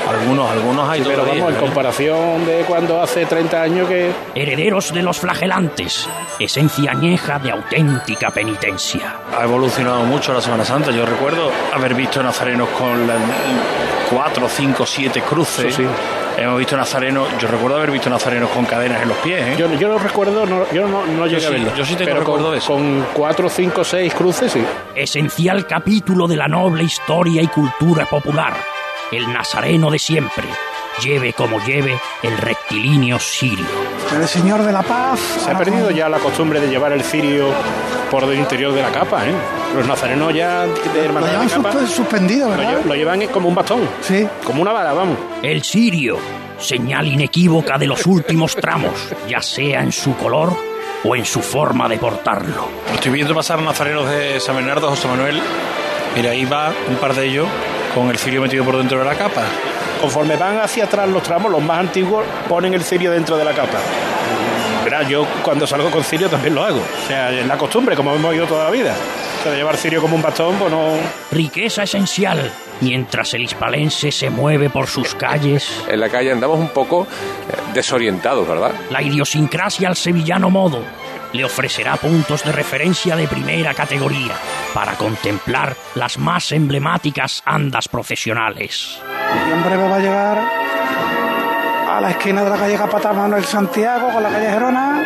Algunos, algunos hay Sí, pero todavía, vamos, en ¿eh? comparación de cuando hace 30 años que... Herederos de los flagelantes, esencia añeja de auténtica penitencia. Ha evolucionado mucho la Semana Santa. Yo recuerdo haber visto nazarenos con la- cuatro, cinco, siete cruces. Eso sí. Hemos visto nazarenos, yo recuerdo haber visto nazarenos con cadenas en los pies. ¿eh? Yo, yo no recuerdo, no, yo no, no llegué sí, a verlo. yo sí tengo recuerdo con, de eso. Con 4, 5, 6 cruces, sí. Esencial capítulo de la noble historia y cultura popular. El nazareno de siempre, lleve como lleve el rectilíneo sirio. El señor de la paz. Se ha perdido ya la costumbre de llevar el cirio por el interior de la capa, ¿eh? Los nazarenos ya de Lo llevan de capa suspendido, lo, ¿verdad? lle- lo llevan como un bastón, Sí. como una vara, vamos. El sirio, señal inequívoca de los últimos tramos, ya sea en su color o en su forma de portarlo. Estoy viendo pasar nazarenos de San Bernardo, José Manuel. Mira, ahí va un par de ellos con el cirio metido por dentro de la capa. Conforme van hacia atrás los tramos, los más antiguos ponen el cirio dentro de la capa. Verá, yo cuando salgo con cirio también lo hago. O sea, es la costumbre, como hemos ido toda la vida. O sea, de llevar cirio como un bastón, pues no... Riqueza esencial, mientras el hispalense se mueve por sus calles. En la calle andamos un poco eh, desorientados, ¿verdad? La idiosincrasia al sevillano modo le ofrecerá puntos de referencia de primera categoría para contemplar las más emblemáticas andas profesionales. Y en breve va a llegar a la esquina de la calle Capataz Manuel Santiago con la calle Gerona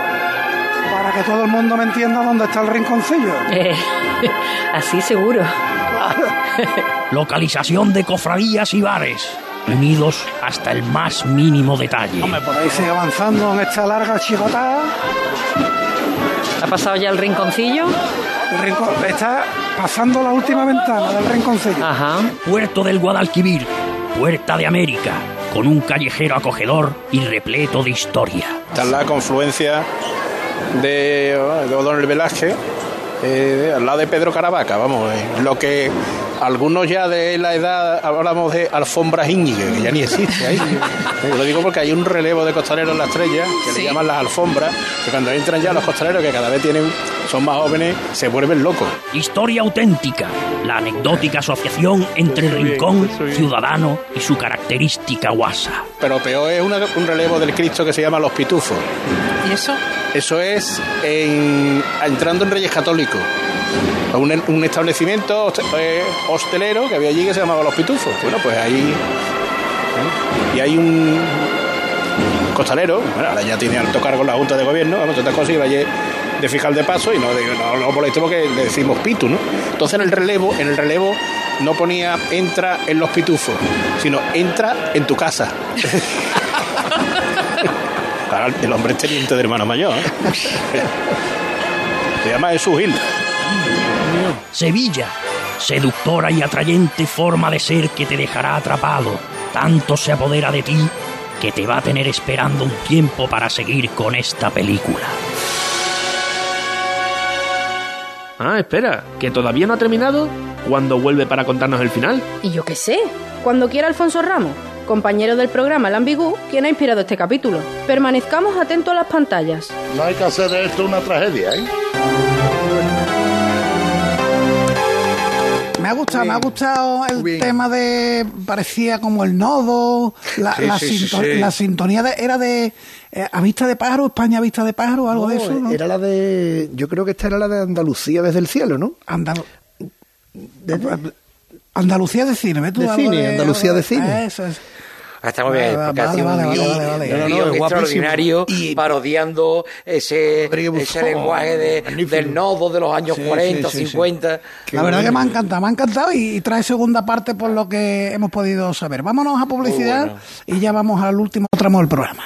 para que todo el mundo me entienda dónde está el rinconcillo. Eh, <laughs> así seguro. <laughs> Localización de cofradías y bares, unidos hasta el más mínimo detalle. Hombre, por ahí sigue avanzando en esta larga chicotada. ¿Ha pasado ya el rinconcillo? El está pasando la última ventana del rinconcillo. Ajá. Puerto del Guadalquivir, Puerta de América, con un callejero acogedor y repleto de historia. Está la confluencia de, de O'Donnell Velázquez, eh, al lado de Pedro Caravaca, vamos, eh, lo que algunos ya de la edad hablamos de alfombras Íñiguez, que ya ni existe ahí. Lo digo porque hay un relevo de costaleros en la estrella, que Sí. le llaman las alfombras, que cuando entran ya los costaleros, que cada vez tienen, son más jóvenes, se vuelven locos. Historia auténtica, la anecdótica asociación entre bien, rincón, ciudadano y su característica guasa. Pero peor es una- un relevo del Cristo que se llama Los Pitufos. ¿Y eso? Eso es en- entrando en Reyes Católicos. Un, un establecimiento eh, hostelero que había allí que se llamaba Los Pitufos. Bueno, pues ahí. ¿eh? Y hay un costalero, bueno, ahora ya tiene alto cargo en la Junta de Gobierno, vamos, iba allí de fiscal de paso y no, de- no, no molesto porque le decimos pitu, ¿no? Entonces en el relevo, en el relevo no ponía entra en los pitufos, sino entra en tu casa. <laughs> El hombre es teniente de hermano mayor. ¿eh? <laughs> Se llama Jesús Gil. Sevilla, seductora y atrayente forma de ser que te dejará atrapado. Tanto se apodera de ti que te va a tener esperando un tiempo para seguir con esta película. Ah, espera, que todavía no ha terminado. ¿Cuándo vuelve para contarnos el final? Y yo qué sé, cuando quiera Alfonso Ramos, compañero del programa El Ambigú, quien ha inspirado este capítulo. Permanezcamos atentos a las pantallas. No hay que hacer de esto una tragedia, ¿eh? Me ha gustado, me ha gustado el tema de. parecía como el nodo, la, la, sintonía de, era de. Eh, a vista de pájaro, España a vista de pájaro, algo de eso. ¿no? Era la de. Yo creo que esta era la de Andalucía desde el cielo, ¿no? Andalucía de cine, ¿ves tú? De cine, Andalucía de cine. Eso es. Ah, está muy bien, porque hace un guion extraordinario y parodiando ese, ese lenguaje de, del nodo de los años 40, 50. La verdad que me ha encantado, me ha encantado y, trae segunda parte por lo que hemos podido saber. Vámonos a publicidad y ya vamos al último tramo del programa.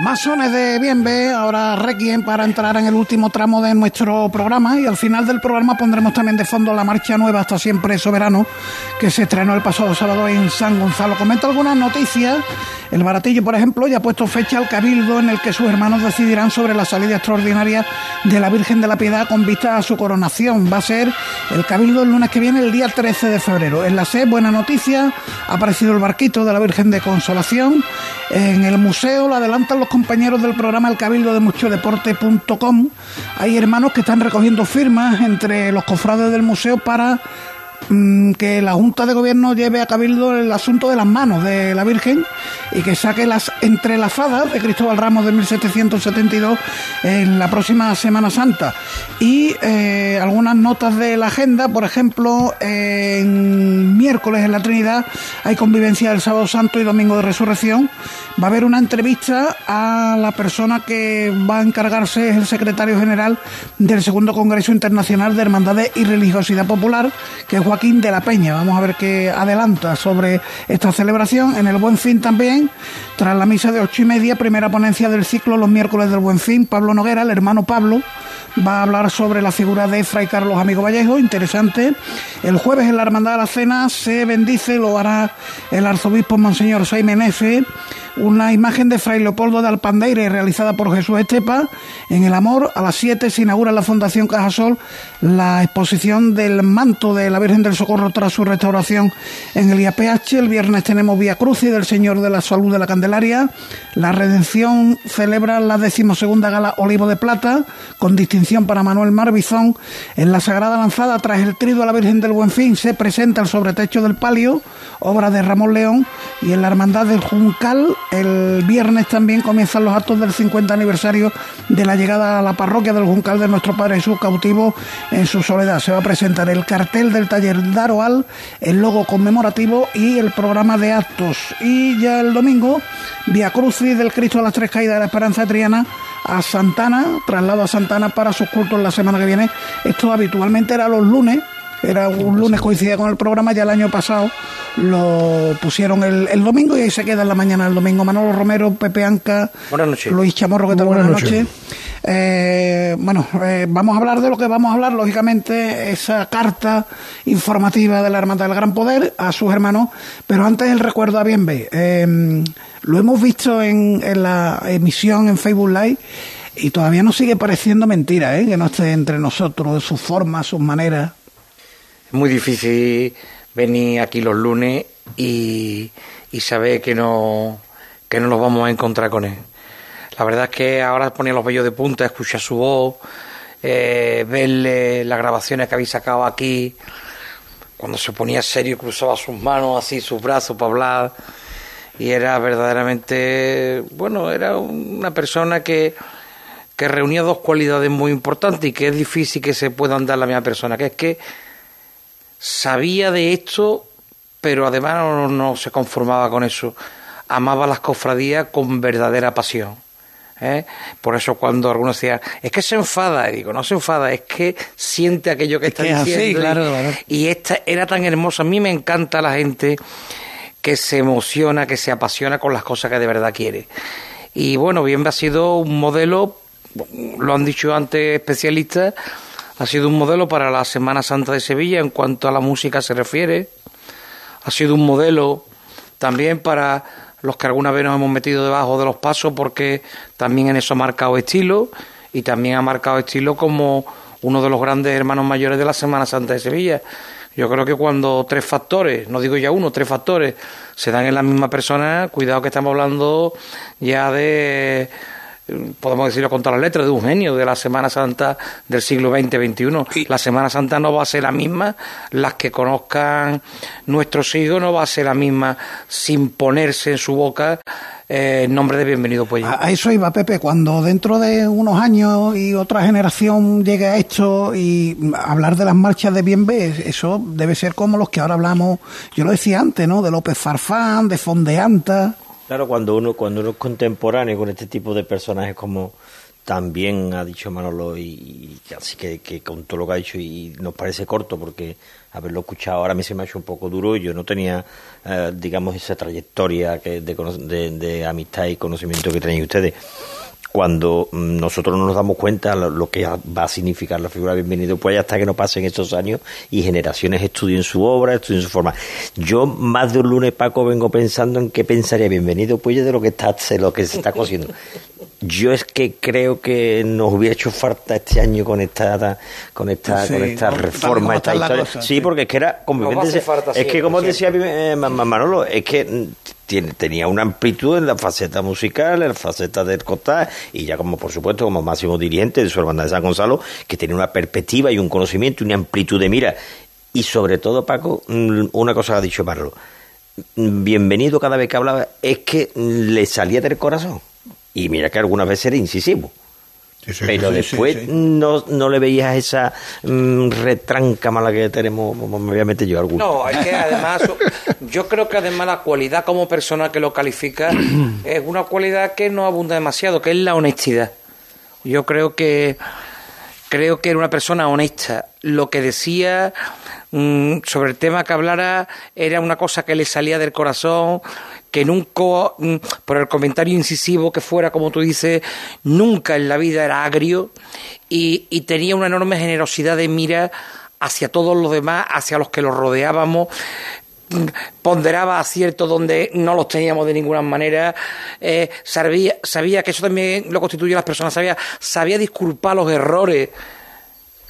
Masones de Bienve, ahora Requiem para entrar en el último tramo de nuestro programa y al final del programa pondremos también de fondo la marcha nueva Hasta Siempre Soberano que se estrenó el pasado sábado en San Gonzalo. Comento algunas noticias. El Baratillo, por ejemplo, ya ha puesto fecha al cabildo en el que sus hermanos decidirán sobre la salida extraordinaria de la Virgen de la Piedad con vista a su coronación. Va a ser el cabildo el lunes que viene, el día 13 de febrero. En la SE, buena noticia, ha aparecido el barquito de la Virgen de Consolación. En el museo lo adelantan los compañeros del programa El Cabildo de Muchodeporte.com. Hay hermanos que están recogiendo firmas entre los cofrades del museo para Mm, que la Junta de Gobierno lleve a cabildo el asunto de las manos de la Virgen y que saque las entrelazadas de Cristóbal Ramos de 1772 en la próxima Semana Santa. Y eh, algunas notas de la agenda, por ejemplo, en miércoles en la Trinidad hay convivencia del Sábado Santo y Domingo de Resurrección. Va a haber una entrevista a la persona que va a encargarse, es el secretario general del Segundo Congreso Internacional de Hermandades y Religiosidad Popular, que es Joaquín de la Peña. Vamos a ver qué adelanta sobre esta celebración. En el Buen Fin también, tras la misa de ocho y media, primera ponencia del ciclo Los miércoles del Buen Fin, Pablo Noguera, el hermano Pablo, va a hablar sobre la figura de Fray Carlos Amigo Vallejo, interesante. El jueves en la Hermandad de la Cena se bendice, lo hará el arzobispo Monseñor Saime Nefe una imagen de Fray Leopoldo de Alpandeire realizada por Jesús Estepa. En el Amor, a las 7 se inaugura en la Fundación Cajasol la exposición del manto de la Virgen del Socorro tras su restauración en el IAPH. El viernes tenemos Vía y del Señor de la Salud de la Candelaria. La Redención celebra la decimosegunda gala Olivo de Plata con distinción para Manuel Marbizón. En la Sagrada Lanzada, tras el trido a la Virgen del Buen Fin, se presenta el sobretecho del palio, obra de Ramón León. Y en la Hermandad del Juncal, el viernes también comienzan los actos del 50 aniversario de la llegada a la parroquia del Juncal de nuestro Padre Jesús cautivo en su soledad. Se va a presentar el cartel del taller Daroal, el logo conmemorativo y el programa de actos. Y ya el domingo, Via Crucis del Cristo de las Tres Caídas de la Esperanza Triana a Santana, traslado a Santana para sus cultos la semana que viene. Esto habitualmente era los lunes, era un lunes coincidía con el programa, ya el año pasado lo pusieron el, domingo y ahí se queda en la mañana el domingo. Manolo Romero, Pepe Anca, Luis Chamorro, ¿qué tal? Buenas, noches. Eh, bueno, eh, vamos a hablar de lo que vamos a hablar, lógicamente, esa carta informativa de la Hermandad del Gran Poder a sus hermanos, pero antes el recuerdo a Bienve. Eh, lo hemos visto en, en la emisión en Facebook Live y todavía nos sigue pareciendo mentira, ¿eh? que no esté entre nosotros, sus formas, sus maneras. Es muy difícil venir aquí los lunes y, y saber que no, que no nos vamos a encontrar con él. La verdad es que ahora ponía los vellos de punta, escuchar su voz, eh, verle las grabaciones que habéis sacado aquí, cuando se ponía serio cruzaba sus manos así, sus brazos para hablar y era verdaderamente, bueno, era una persona que, que reunía dos cualidades muy importantes y que es difícil que se puedan dar la misma persona, que es que sabía de esto, pero además no, se conformaba con eso. Amaba las cofradías con verdadera pasión. ¿eh? Por eso cuando algunos decían, es que se enfada, y digo, no se enfada, es que siente aquello que está diciendo. Y esta era tan hermosa. A mí me encanta la gente que se emociona, que se apasiona con las cosas que de verdad quiere. Y bueno, bien ha sido un modelo, lo han dicho antes especialistas, ha sido un modelo para la Semana Santa de Sevilla en cuanto a la música se refiere, ha sido un modelo también para los que alguna vez nos hemos metido debajo de los pasos porque también en eso ha marcado estilo y también ha marcado estilo como uno de los grandes hermanos mayores de la Semana Santa de Sevilla. Yo creo que cuando tres factores, no digo ya uno, tres factores, se dan en la misma persona, cuidado que estamos hablando ya de podemos decirlo con todas las letras, de un genio de la Semana Santa del siglo XX-XXI. La Semana Santa no va a ser la misma, las que conozcan nuestros hijos no va a ser la misma sin ponerse en su boca eh, el nombre de Bienvenido Puello. A eso iba Pepe, cuando dentro de unos años y otra generación llegue a esto y hablar de las marchas de Bienve, eso debe ser como los que ahora hablamos, yo lo decía antes, ¿no? De López Farfán, de Fondeanta. Claro, cuando uno, cuando uno es contemporáneo con este tipo de personajes como también ha dicho Manolo y, así que, que, con todo lo que ha dicho y nos parece corto porque haberlo escuchado ahora a mí se me ha hecho un poco duro y yo no tenía eh, digamos esa trayectoria que de, de, de, amistad y conocimiento que tenéis ustedes cuando mm, nosotros no nos damos cuenta lo, que va a significar la figura de Bienvenido pues hasta que no pasen estos años y generaciones estudien su obra, estudien su forma. Yo más de un lunes, Paco, vengo pensando en qué pensaría Bienvenido pues de lo que está, de lo que se está cosiendo. Yo es que creo que nos hubiera hecho falta este año con esta con esta con esta reforma, esta historia. Cosa, sí, porque es que era como es que como decía eh, Manolo, es que tiene, tenía una amplitud en la faceta musical, en la faceta del costal, y ya como por supuesto como máximo dirigente de su hermandad de San Gonzalo, que tiene una perspectiva y un conocimiento y una amplitud de mira. Y sobre todo, Paco, mm, una cosa ha dicho Marlo, bienvenido cada vez que hablaba, es que le salía del corazón. Y mira que algunas veces era incisivo. pero después no, no le veías esa mm, retranca mala que tenemos, me voy a meter yo alguna. No, es que además, <laughs> yo creo que además la cualidad como persona que lo califica <clears throat> es una cualidad que no abunda demasiado, que es la honestidad. Yo creo que creo que era una persona honesta. Lo que decía mm, sobre el tema que hablara era una cosa que le salía del corazón que nunca, mm, por el comentario incisivo que fuera, como tú dices, nunca en la vida era agrio y, tenía una enorme generosidad de mira hacia todos los demás, hacia los que los rodeábamos mm, ponderaba aciertos donde no los teníamos de ninguna manera, eh, sabía, sabía que eso también lo constituye las personas, sabía, sabía disculpar los errores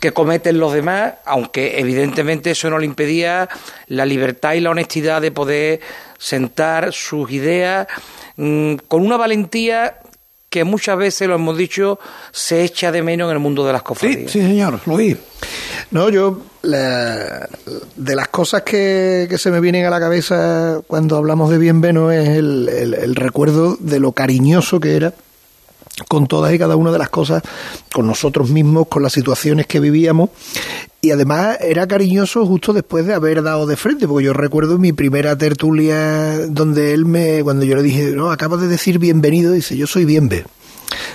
que cometen los demás, aunque evidentemente eso no le impedía la libertad y la honestidad de poder sentar sus ideas mm, con una valentía que muchas veces, lo hemos dicho, se echa de menos en el mundo de las cofradías. Sí, sí señor, Luis. No, yo, de las cosas que, que, se me vienen a la cabeza cuando hablamos de Bienveno es el, el recuerdo de lo cariñoso que era con todas y cada una de las cosas, con nosotros mismos, con las situaciones que vivíamos. Y además era cariñoso justo después de haber dado de frente, porque yo recuerdo mi primera tertulia donde él me, cuando yo le dije, no, acabo de decir bienvenido, dice, yo soy bienve.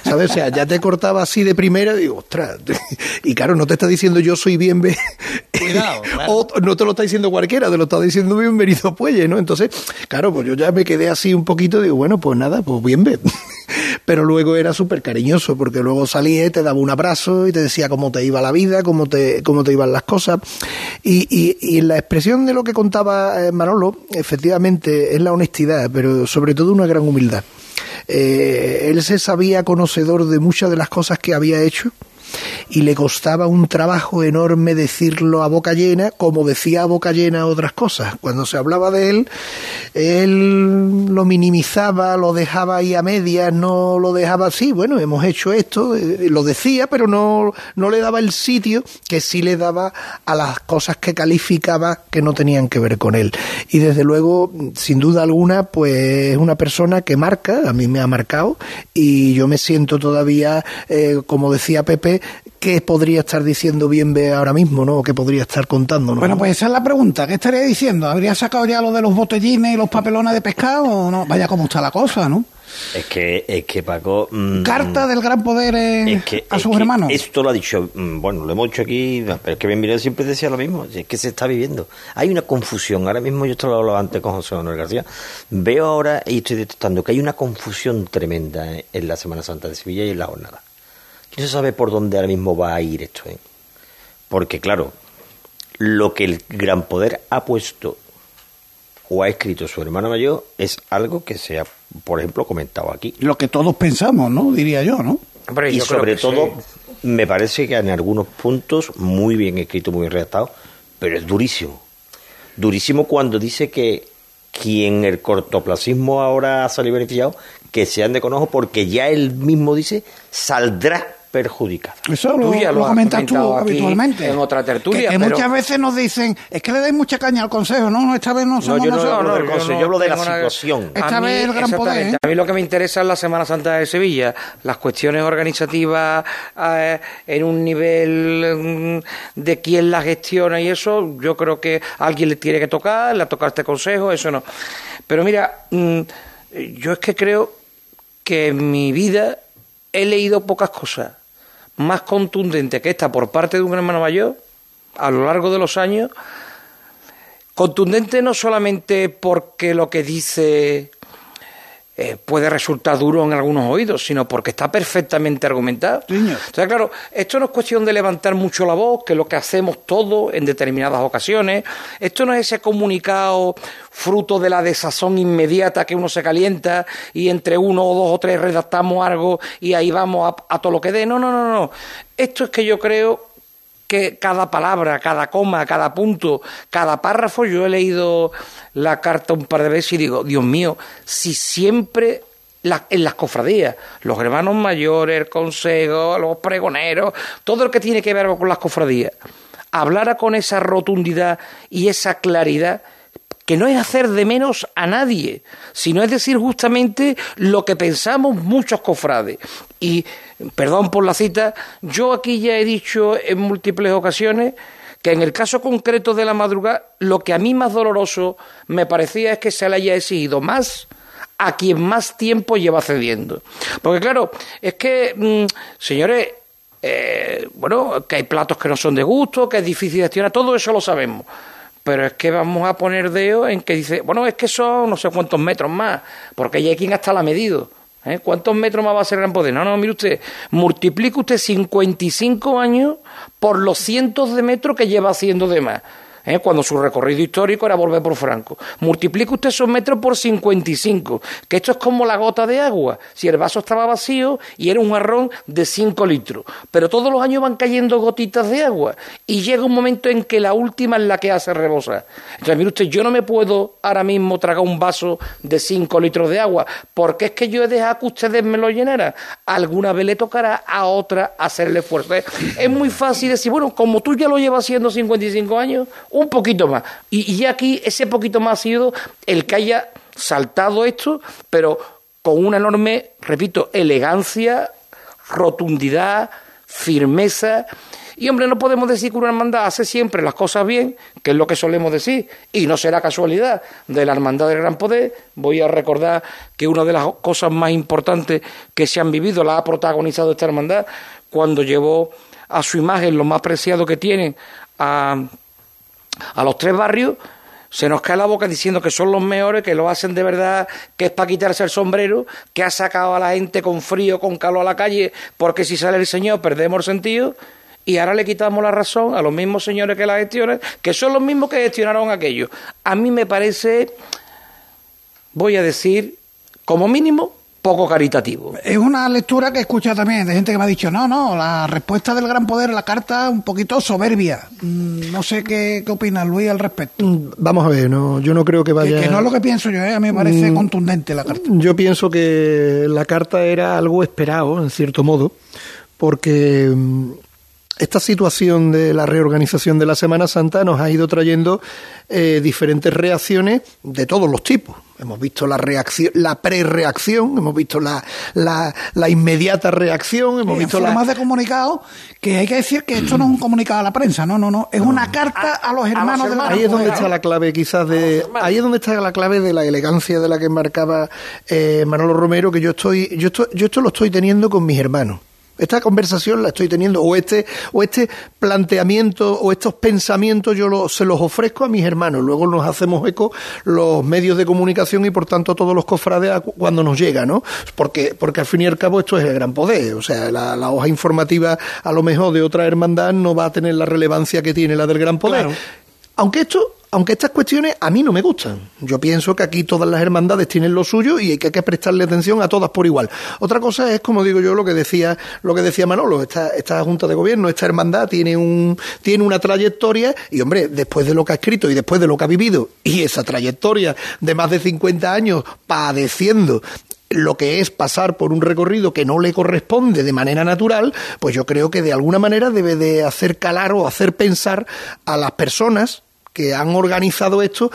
¿Sabes? O sea, ya te cortaba así de primera, digo, ostras. <laughs> Y claro, no te está diciendo yo soy bienve. Cuidado. <laughs> o no te lo está diciendo cualquiera, te lo está diciendo bienvenido Puelle, ¿no? Entonces, claro, pues yo ya me quedé así un poquito, digo, bueno, pues nada, pues bienve <laughs> pero luego era súper cariñoso, porque luego salía, te daba un abrazo y te decía cómo te iba la vida, cómo te, cómo te iban las cosas. Y, y, y la expresión de lo que contaba eh, Manolo, efectivamente, es la honestidad, pero sobre todo una gran humildad. Eh, él se sabía conocedor de muchas de las cosas que había hecho y le costaba un trabajo enorme decirlo a boca llena, como decía a boca llena otras cosas. Cuando se hablaba de él, él lo minimizaba, lo dejaba ahí a medias, no lo dejaba así, bueno, hemos hecho esto, eh, lo decía, pero no, no le daba el sitio que sí le daba a las cosas que calificaba que no tenían que ver con él. Y desde luego, sin duda alguna, pues es una persona que marca, a mí me ha marcado, y yo me siento todavía, eh, como decía Pepe, qué podría estar diciendo Bienve ahora mismo, ¿no? ¿O qué podría estar contando? Bueno, pues esa es la pregunta. ¿Qué estaría diciendo? ¿Habría sacado ya lo de los botellines y los papelones de pescado o no? Vaya cómo está la cosa, ¿no? Es que, es que Paco... Mm, Carta del gran poder eh, a sus hermanos. Esto lo ha dicho, mm, bueno, lo hemos dicho aquí, pero es que Bienvenido siempre decía lo mismo, es que se está viviendo. Hay una confusión, ahora mismo yo esto lo hablaba antes con José Manuel García, veo ahora y estoy detectando que hay una confusión tremenda en la Semana Santa de Sevilla y en la jornada. No se sabe por dónde ahora mismo va a ir esto. ¿eh? Porque claro, lo que el gran poder ha puesto o ha escrito su hermano mayor es algo que se ha, por ejemplo, comentado aquí. Lo que todos pensamos, ¿no? Diría yo, ¿no? y sobre todo, me parece que en algunos puntos muy bien escrito, muy bien redactado, pero es durísimo. Durísimo cuando dice que quien el cortoplacismo ahora ha salido beneficiado, que sean de conojo porque ya él mismo dice, saldrá perjudicada. Eso lo, lo, comentas tú habitualmente. En otra tertulia. Que, muchas veces nos dicen, es que le dais mucha caña al consejo, ¿no? no esta vez no somos no, yo no, hablo del consejo, yo hablo de la situación. Esta vez el gran poder. ¿eh? A mí lo que me interesa es la Semana Santa de Sevilla, las cuestiones organizativas eh, en un nivel mm, de quién la gestiona y eso, yo creo que a alguien le tiene que tocar, le ha tocado este consejo, eso no. Pero mira, mm, yo es que creo que en mi vida he leído pocas cosas más contundente que esta por parte de un hermano mayor a lo largo de los años, contundente no solamente porque lo que dice eh, puede resultar duro en algunos oídos, sino porque está perfectamente argumentado. Entonces, claro, esto no es cuestión de levantar mucho la voz, que es lo que hacemos todos en determinadas ocasiones. Esto no es ese comunicado fruto de la desazón inmediata que uno se calienta y entre uno o dos o tres redactamos algo y ahí vamos a, a todo lo que dé. No, no, no, no. Esto es que yo creo cada palabra, cada coma, cada punto, cada párrafo, yo he leído la carta un par de veces y digo, Dios mío, si siempre en las cofradías, los hermanos mayores, el consejo, los pregoneros, todo lo que tiene que ver con las cofradías, hablara con esa rotundidad y esa claridad, que no es hacer de menos a nadie, sino es decir justamente lo que pensamos muchos cofrades. Y, perdón por la cita, yo aquí ya he dicho en múltiples ocasiones que en el caso concreto de la madrugada, lo que a mí más doloroso me parecía es que se le haya exigido más a quien más tiempo lleva cediendo. Porque claro, es que, mm, señores, eh, bueno, que hay platos que no son de gusto, que es difícil gestionar, todo eso lo sabemos pero es que vamos a poner dedo en que dice, bueno, es que son no sé cuántos metros más, porque ya hay quien hasta la ha medido. ¿eh? ¿Cuántos metros más va a ser Gran Poder? No, no, mire usted, multiplique usted 55 años por los cientos de metros que lleva haciendo de más. ¿Eh? cuando su recorrido histórico era volver por Franco. Multiplique usted esos metros por 55, que esto es como la gota de agua. Si el vaso estaba vacío y era un jarrón de 5 litros, pero todos los años van cayendo gotitas de agua y llega un momento en que la última es la que hace rebosar. Entonces, mire usted, yo no me puedo ahora mismo tragar un vaso de 5 litros de agua, porque es que yo he dejado que ustedes me lo llenaran. Alguna vez le tocará a otra hacerle fuerza. Es muy fácil decir, bueno, como tú ya lo llevas haciendo 55 años, un poquito más. Y, y aquí ese poquito más ha sido el que haya saltado esto, pero con una enorme, repito, elegancia, rotundidad, firmeza. Y hombre, no podemos decir que una hermandad hace siempre las cosas bien, que es lo que solemos decir, y no será casualidad de la hermandad del gran poder. Voy a recordar que una de las cosas más importantes que se han vivido la ha protagonizado esta hermandad cuando llevó a su imagen lo más preciado que tienen a a los tres barrios se nos cae la boca diciendo que son los mejores, que lo hacen de verdad, que es para quitarse el sombrero, que ha sacado a la gente con frío, con calor a la calle, porque si sale el Señor perdemos el sentido, y ahora le quitamos la razón a los mismos señores que la gestionan, que son los mismos que gestionaron aquello. A mí me parece, voy a decir, como mínimo, poco caritativo. Es una lectura que he escuchado también de gente que me ha dicho, no, no, la respuesta del gran poder, la carta, un poquito soberbia. Mm, no sé qué, qué opina Luis al respecto. Mm, vamos a ver, no, yo no creo que vaya... Que, no es lo que pienso yo, ¿eh? a mí me parece mm, contundente la carta. Yo pienso que la carta era algo esperado, en cierto modo, porque esta situación de la reorganización de la Semana Santa nos ha ido trayendo eh, diferentes reacciones de todos los tipos. Hemos visto la reacción, la pre-reacción, hemos visto la, la, la, inmediata reacción, hemos visto la más de comunicado que hay que decir que esto no es un comunicado a la prensa, no, no, no, es una carta a, los hermanos de Ahí es donde está la clave, quizás de, ahí es donde está la clave de la elegancia de la que marcaba eh, Manolo Romero, que yo estoy, yo estoy, yo esto lo estoy teniendo con mis hermanos Esta conversación la estoy teniendo, o este, o este planteamiento, o estos pensamientos yo se los ofrezco a mis hermanos. Luego nos hacemos eco los medios de comunicación y por tanto todos los cofrades cuando nos llega, ¿no? Porque, porque al fin y al cabo esto es el gran poder. O sea, la, hoja informativa a lo mejor de otra hermandad no va a tener la relevancia que tiene la del gran poder. Aunque esto aunque estas cuestiones a mí no me gustan. Yo pienso que aquí todas las hermandades tienen lo suyo y hay que, prestarle atención a todas por igual. Otra cosa es, como digo yo, lo que decía, lo que decía Manolo, esta, esta Junta de Gobierno, esta hermandad tiene un, tiene una trayectoria, y hombre, después de lo que ha escrito y después de lo que ha vivido, y esa trayectoria de más de 50 años padeciendo lo que es pasar por un recorrido que no le corresponde de manera natural, pues yo creo que de alguna manera debe de hacer calar o hacer pensar a las personas que han organizado esto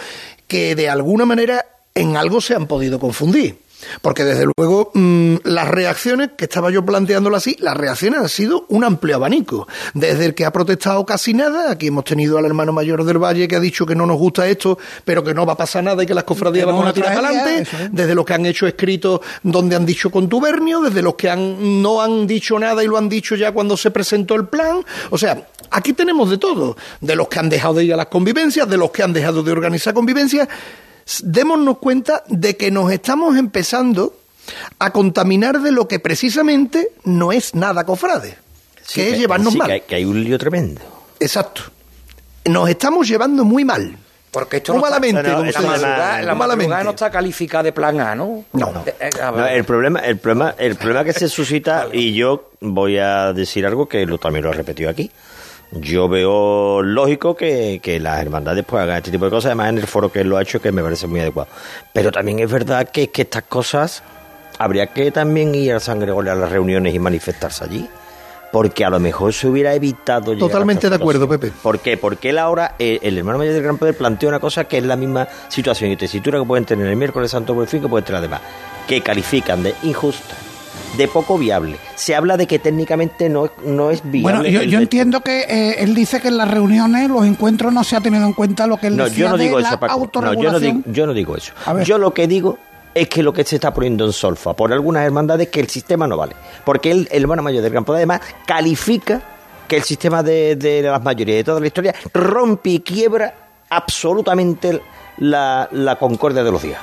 que de alguna manera en algo se han podido confundir. Porque desde luego mm, las reacciones, que estaba yo planteándolo así, las reacciones han sido un amplio abanico. Desde el que ha protestado casi nada, aquí hemos tenido al hermano mayor del Valle que ha dicho que no nos gusta esto, pero que no va a pasar nada y que las cofradías van a tirar adelante, desde los que han hecho escritos donde han dicho contubernio, desde los que han, no han dicho nada y lo han dicho ya cuando se presentó el plan. O sea, aquí tenemos de todo, de los que han dejado de ir a las convivencias, de los que han dejado de organizar convivencias démonos cuenta de que nos estamos empezando a contaminar de lo que precisamente no es nada cofrade, que, es llevarnos mal. Que hay, un lío tremendo. Exacto. Nos estamos llevando muy mal. Porque esto no malamente, está, la, madrugada, no está calificada de plan A, ¿no? No. Eh, eh, el problema, el problema, el problema que se <laughs> suscita y yo voy a decir algo que lo, también lo he repetido aquí yo veo lógico que, que, las hermandades pues hagan este tipo de cosas, además en el foro que él lo ha hecho, que me parece muy adecuado. Pero también es verdad que, que estas cosas habría que también ir a San Gregorio a las reuniones y manifestarse allí. Porque a lo mejor se hubiera evitado. Totalmente de acuerdo, Pepe. ¿Por qué? Porque él ahora, el, hermano mayor del Gran Poder, plantea una cosa que es la misma situación y tesitura que pueden tener el miércoles santo por fin que pueden tener además, que califican de injusta de poco viable. Se habla de que técnicamente no, no es viable. Bueno, yo, entiendo que eh, él dice que en las reuniones, los encuentros, no se ha tenido en cuenta lo que él no, yo no digo eso, No, yo, no digo, yo no digo eso. Yo lo que digo es que lo que se está poniendo en solfa por algunas hermandades es que el sistema no vale. Porque el, el hermano mayor del campo además califica que el sistema de, de las mayorías de toda la historia rompe y quiebra absolutamente la, la concordia de los días.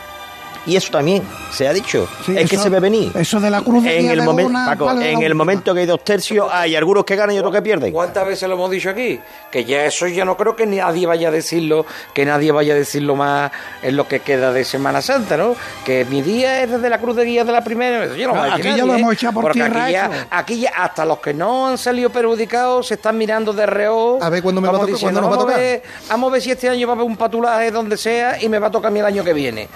Y eso también se ha dicho. es que se ve venir. Eso de la cruz de en el, momento, en el momento que hay dos tercios, hay algunos que ganan y otros que pierden. ¿Cuántas veces lo hemos dicho aquí? Que ya eso ya no creo que nadie vaya a decirlo, que nadie vaya a decirlo más en lo que queda de Semana Santa, ¿no? Que mi día es desde la cruz de guía de la primera. Yo no aquí ya lo hemos echado por tierra aquí ya, aquí ya, hasta los que no han salido perjudicados se están mirando de reo. A ver cuándo me va a tocar. Vamos, a ver, vamos a ver si este año va a haber un patulaje donde sea y me va a tocar a mí el año que viene.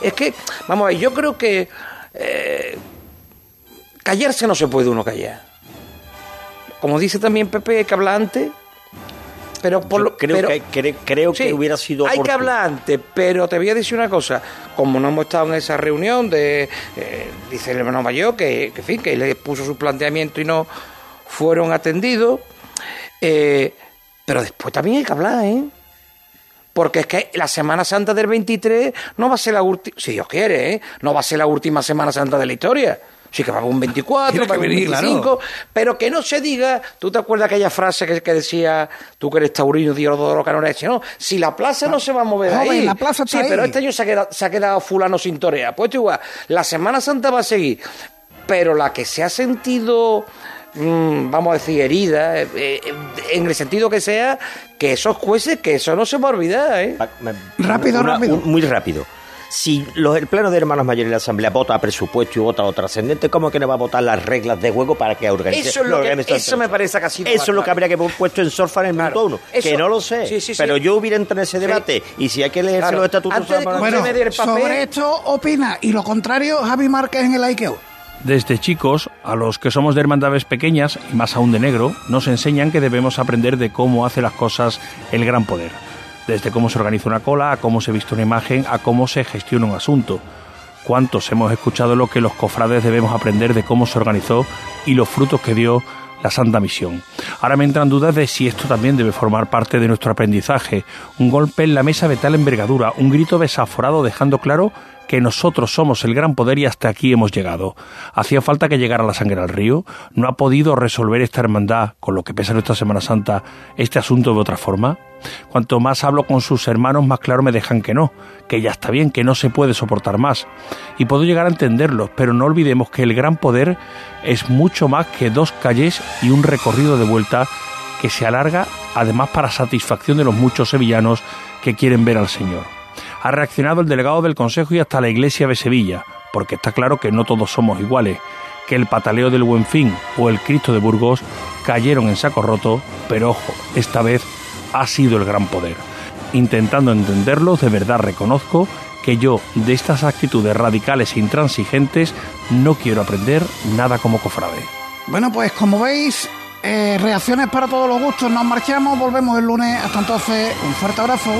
Es que, vamos a ver, yo creo que eh, callarse no se puede uno callar. Como dice también Pepe, hay que hablar antes. Pero por creo, que, creo que hubiera sido. Hay que hablar antes, pero te voy a decir una cosa. Como no hemos estado en esa reunión de. Eh, dice el hermano mayor que, que, fin, que le puso su planteamiento y no fueron atendidos. Eh, pero después también hay que hablar, ¿eh? Porque es que la Semana Santa del 23 no va a ser la última, si Dios quiere, ¿eh? no va a ser la última Semana Santa de la historia. Sí que va a haber un 24, va a haber un 25, pero que no se diga, ¿tú te acuerdas aquella frase que, que decía, tú que eres taurino, Dios no eres, no, si la plaza no, se va a mover ahí. La plaza sí, pero este año se ha, quedado, se ha quedado fulano sin torea. Pues igual, la Semana Santa va a seguir, pero la que se ha sentido Mm, vamos a decir, herida, eh, eh, en el sentido que sea, que esos jueces, que eso no se va a olvidar. ¿eh? Ah, rápido, rápido. muy rápido. Si los, el Pleno de Hermanos Mayores de la Asamblea vota a presupuesto y vota a trascendente, ¿cómo que no va a votar las reglas de juego para que organice? Eso, es lo que, eso me parece casi Eso es lo que habría que haber puesto en Sorfa en el minuto uno. que no lo sé, pero yo hubiera entrado en ese debate y si hay que leerse los estatutos... bueno, sobre esto opina y lo contrario Javi Márquez en el IKEA. Desde chicos, a los que somos de hermandades pequeñas, y más aún de negro, nos enseñan que debemos aprender de cómo hace las cosas el gran poder. Desde cómo se organiza una cola, a cómo se viste una imagen, a cómo se gestiona un asunto. ¿Cuántos hemos escuchado lo que los cofrades debemos aprender de cómo se organizó y los frutos que dio la Santa Misión. Ahora me entran dudas de si esto también debe formar parte de nuestro aprendizaje. Un golpe en la mesa de tal envergadura, un grito desaforado dejando claro que nosotros somos el gran poder y hasta aquí hemos llegado. Hacía falta que llegara la sangre al río. ¿No ha podido resolver esta hermandad, con lo que pesa nuestra Semana Santa, este asunto de otra forma? Cuanto más hablo con sus hermanos, más claro me dejan que no, que ya está bien, que no se puede soportar más. Y puedo llegar a entenderlos, pero no olvidemos que el gran poder es mucho más que dos calles y un recorrido de vuelta que se alarga además para satisfacción de los muchos sevillanos que quieren ver al Señor. Ha reaccionado el delegado del Consejo y hasta la Iglesia de Sevilla, porque está claro que no todos somos iguales, que el pataleo del Buen Fin o el Cristo de Burgos cayeron en saco roto, pero ojo, esta vez ha sido el gran poder. Intentando entenderlo, de verdad reconozco que yo de estas actitudes radicales e intransigentes no quiero aprender nada como cofrade. Bueno, pues como veis, eh, reacciones para todos los gustos. Nos marchamos, volvemos el lunes. Hasta entonces, un fuerte abrazo.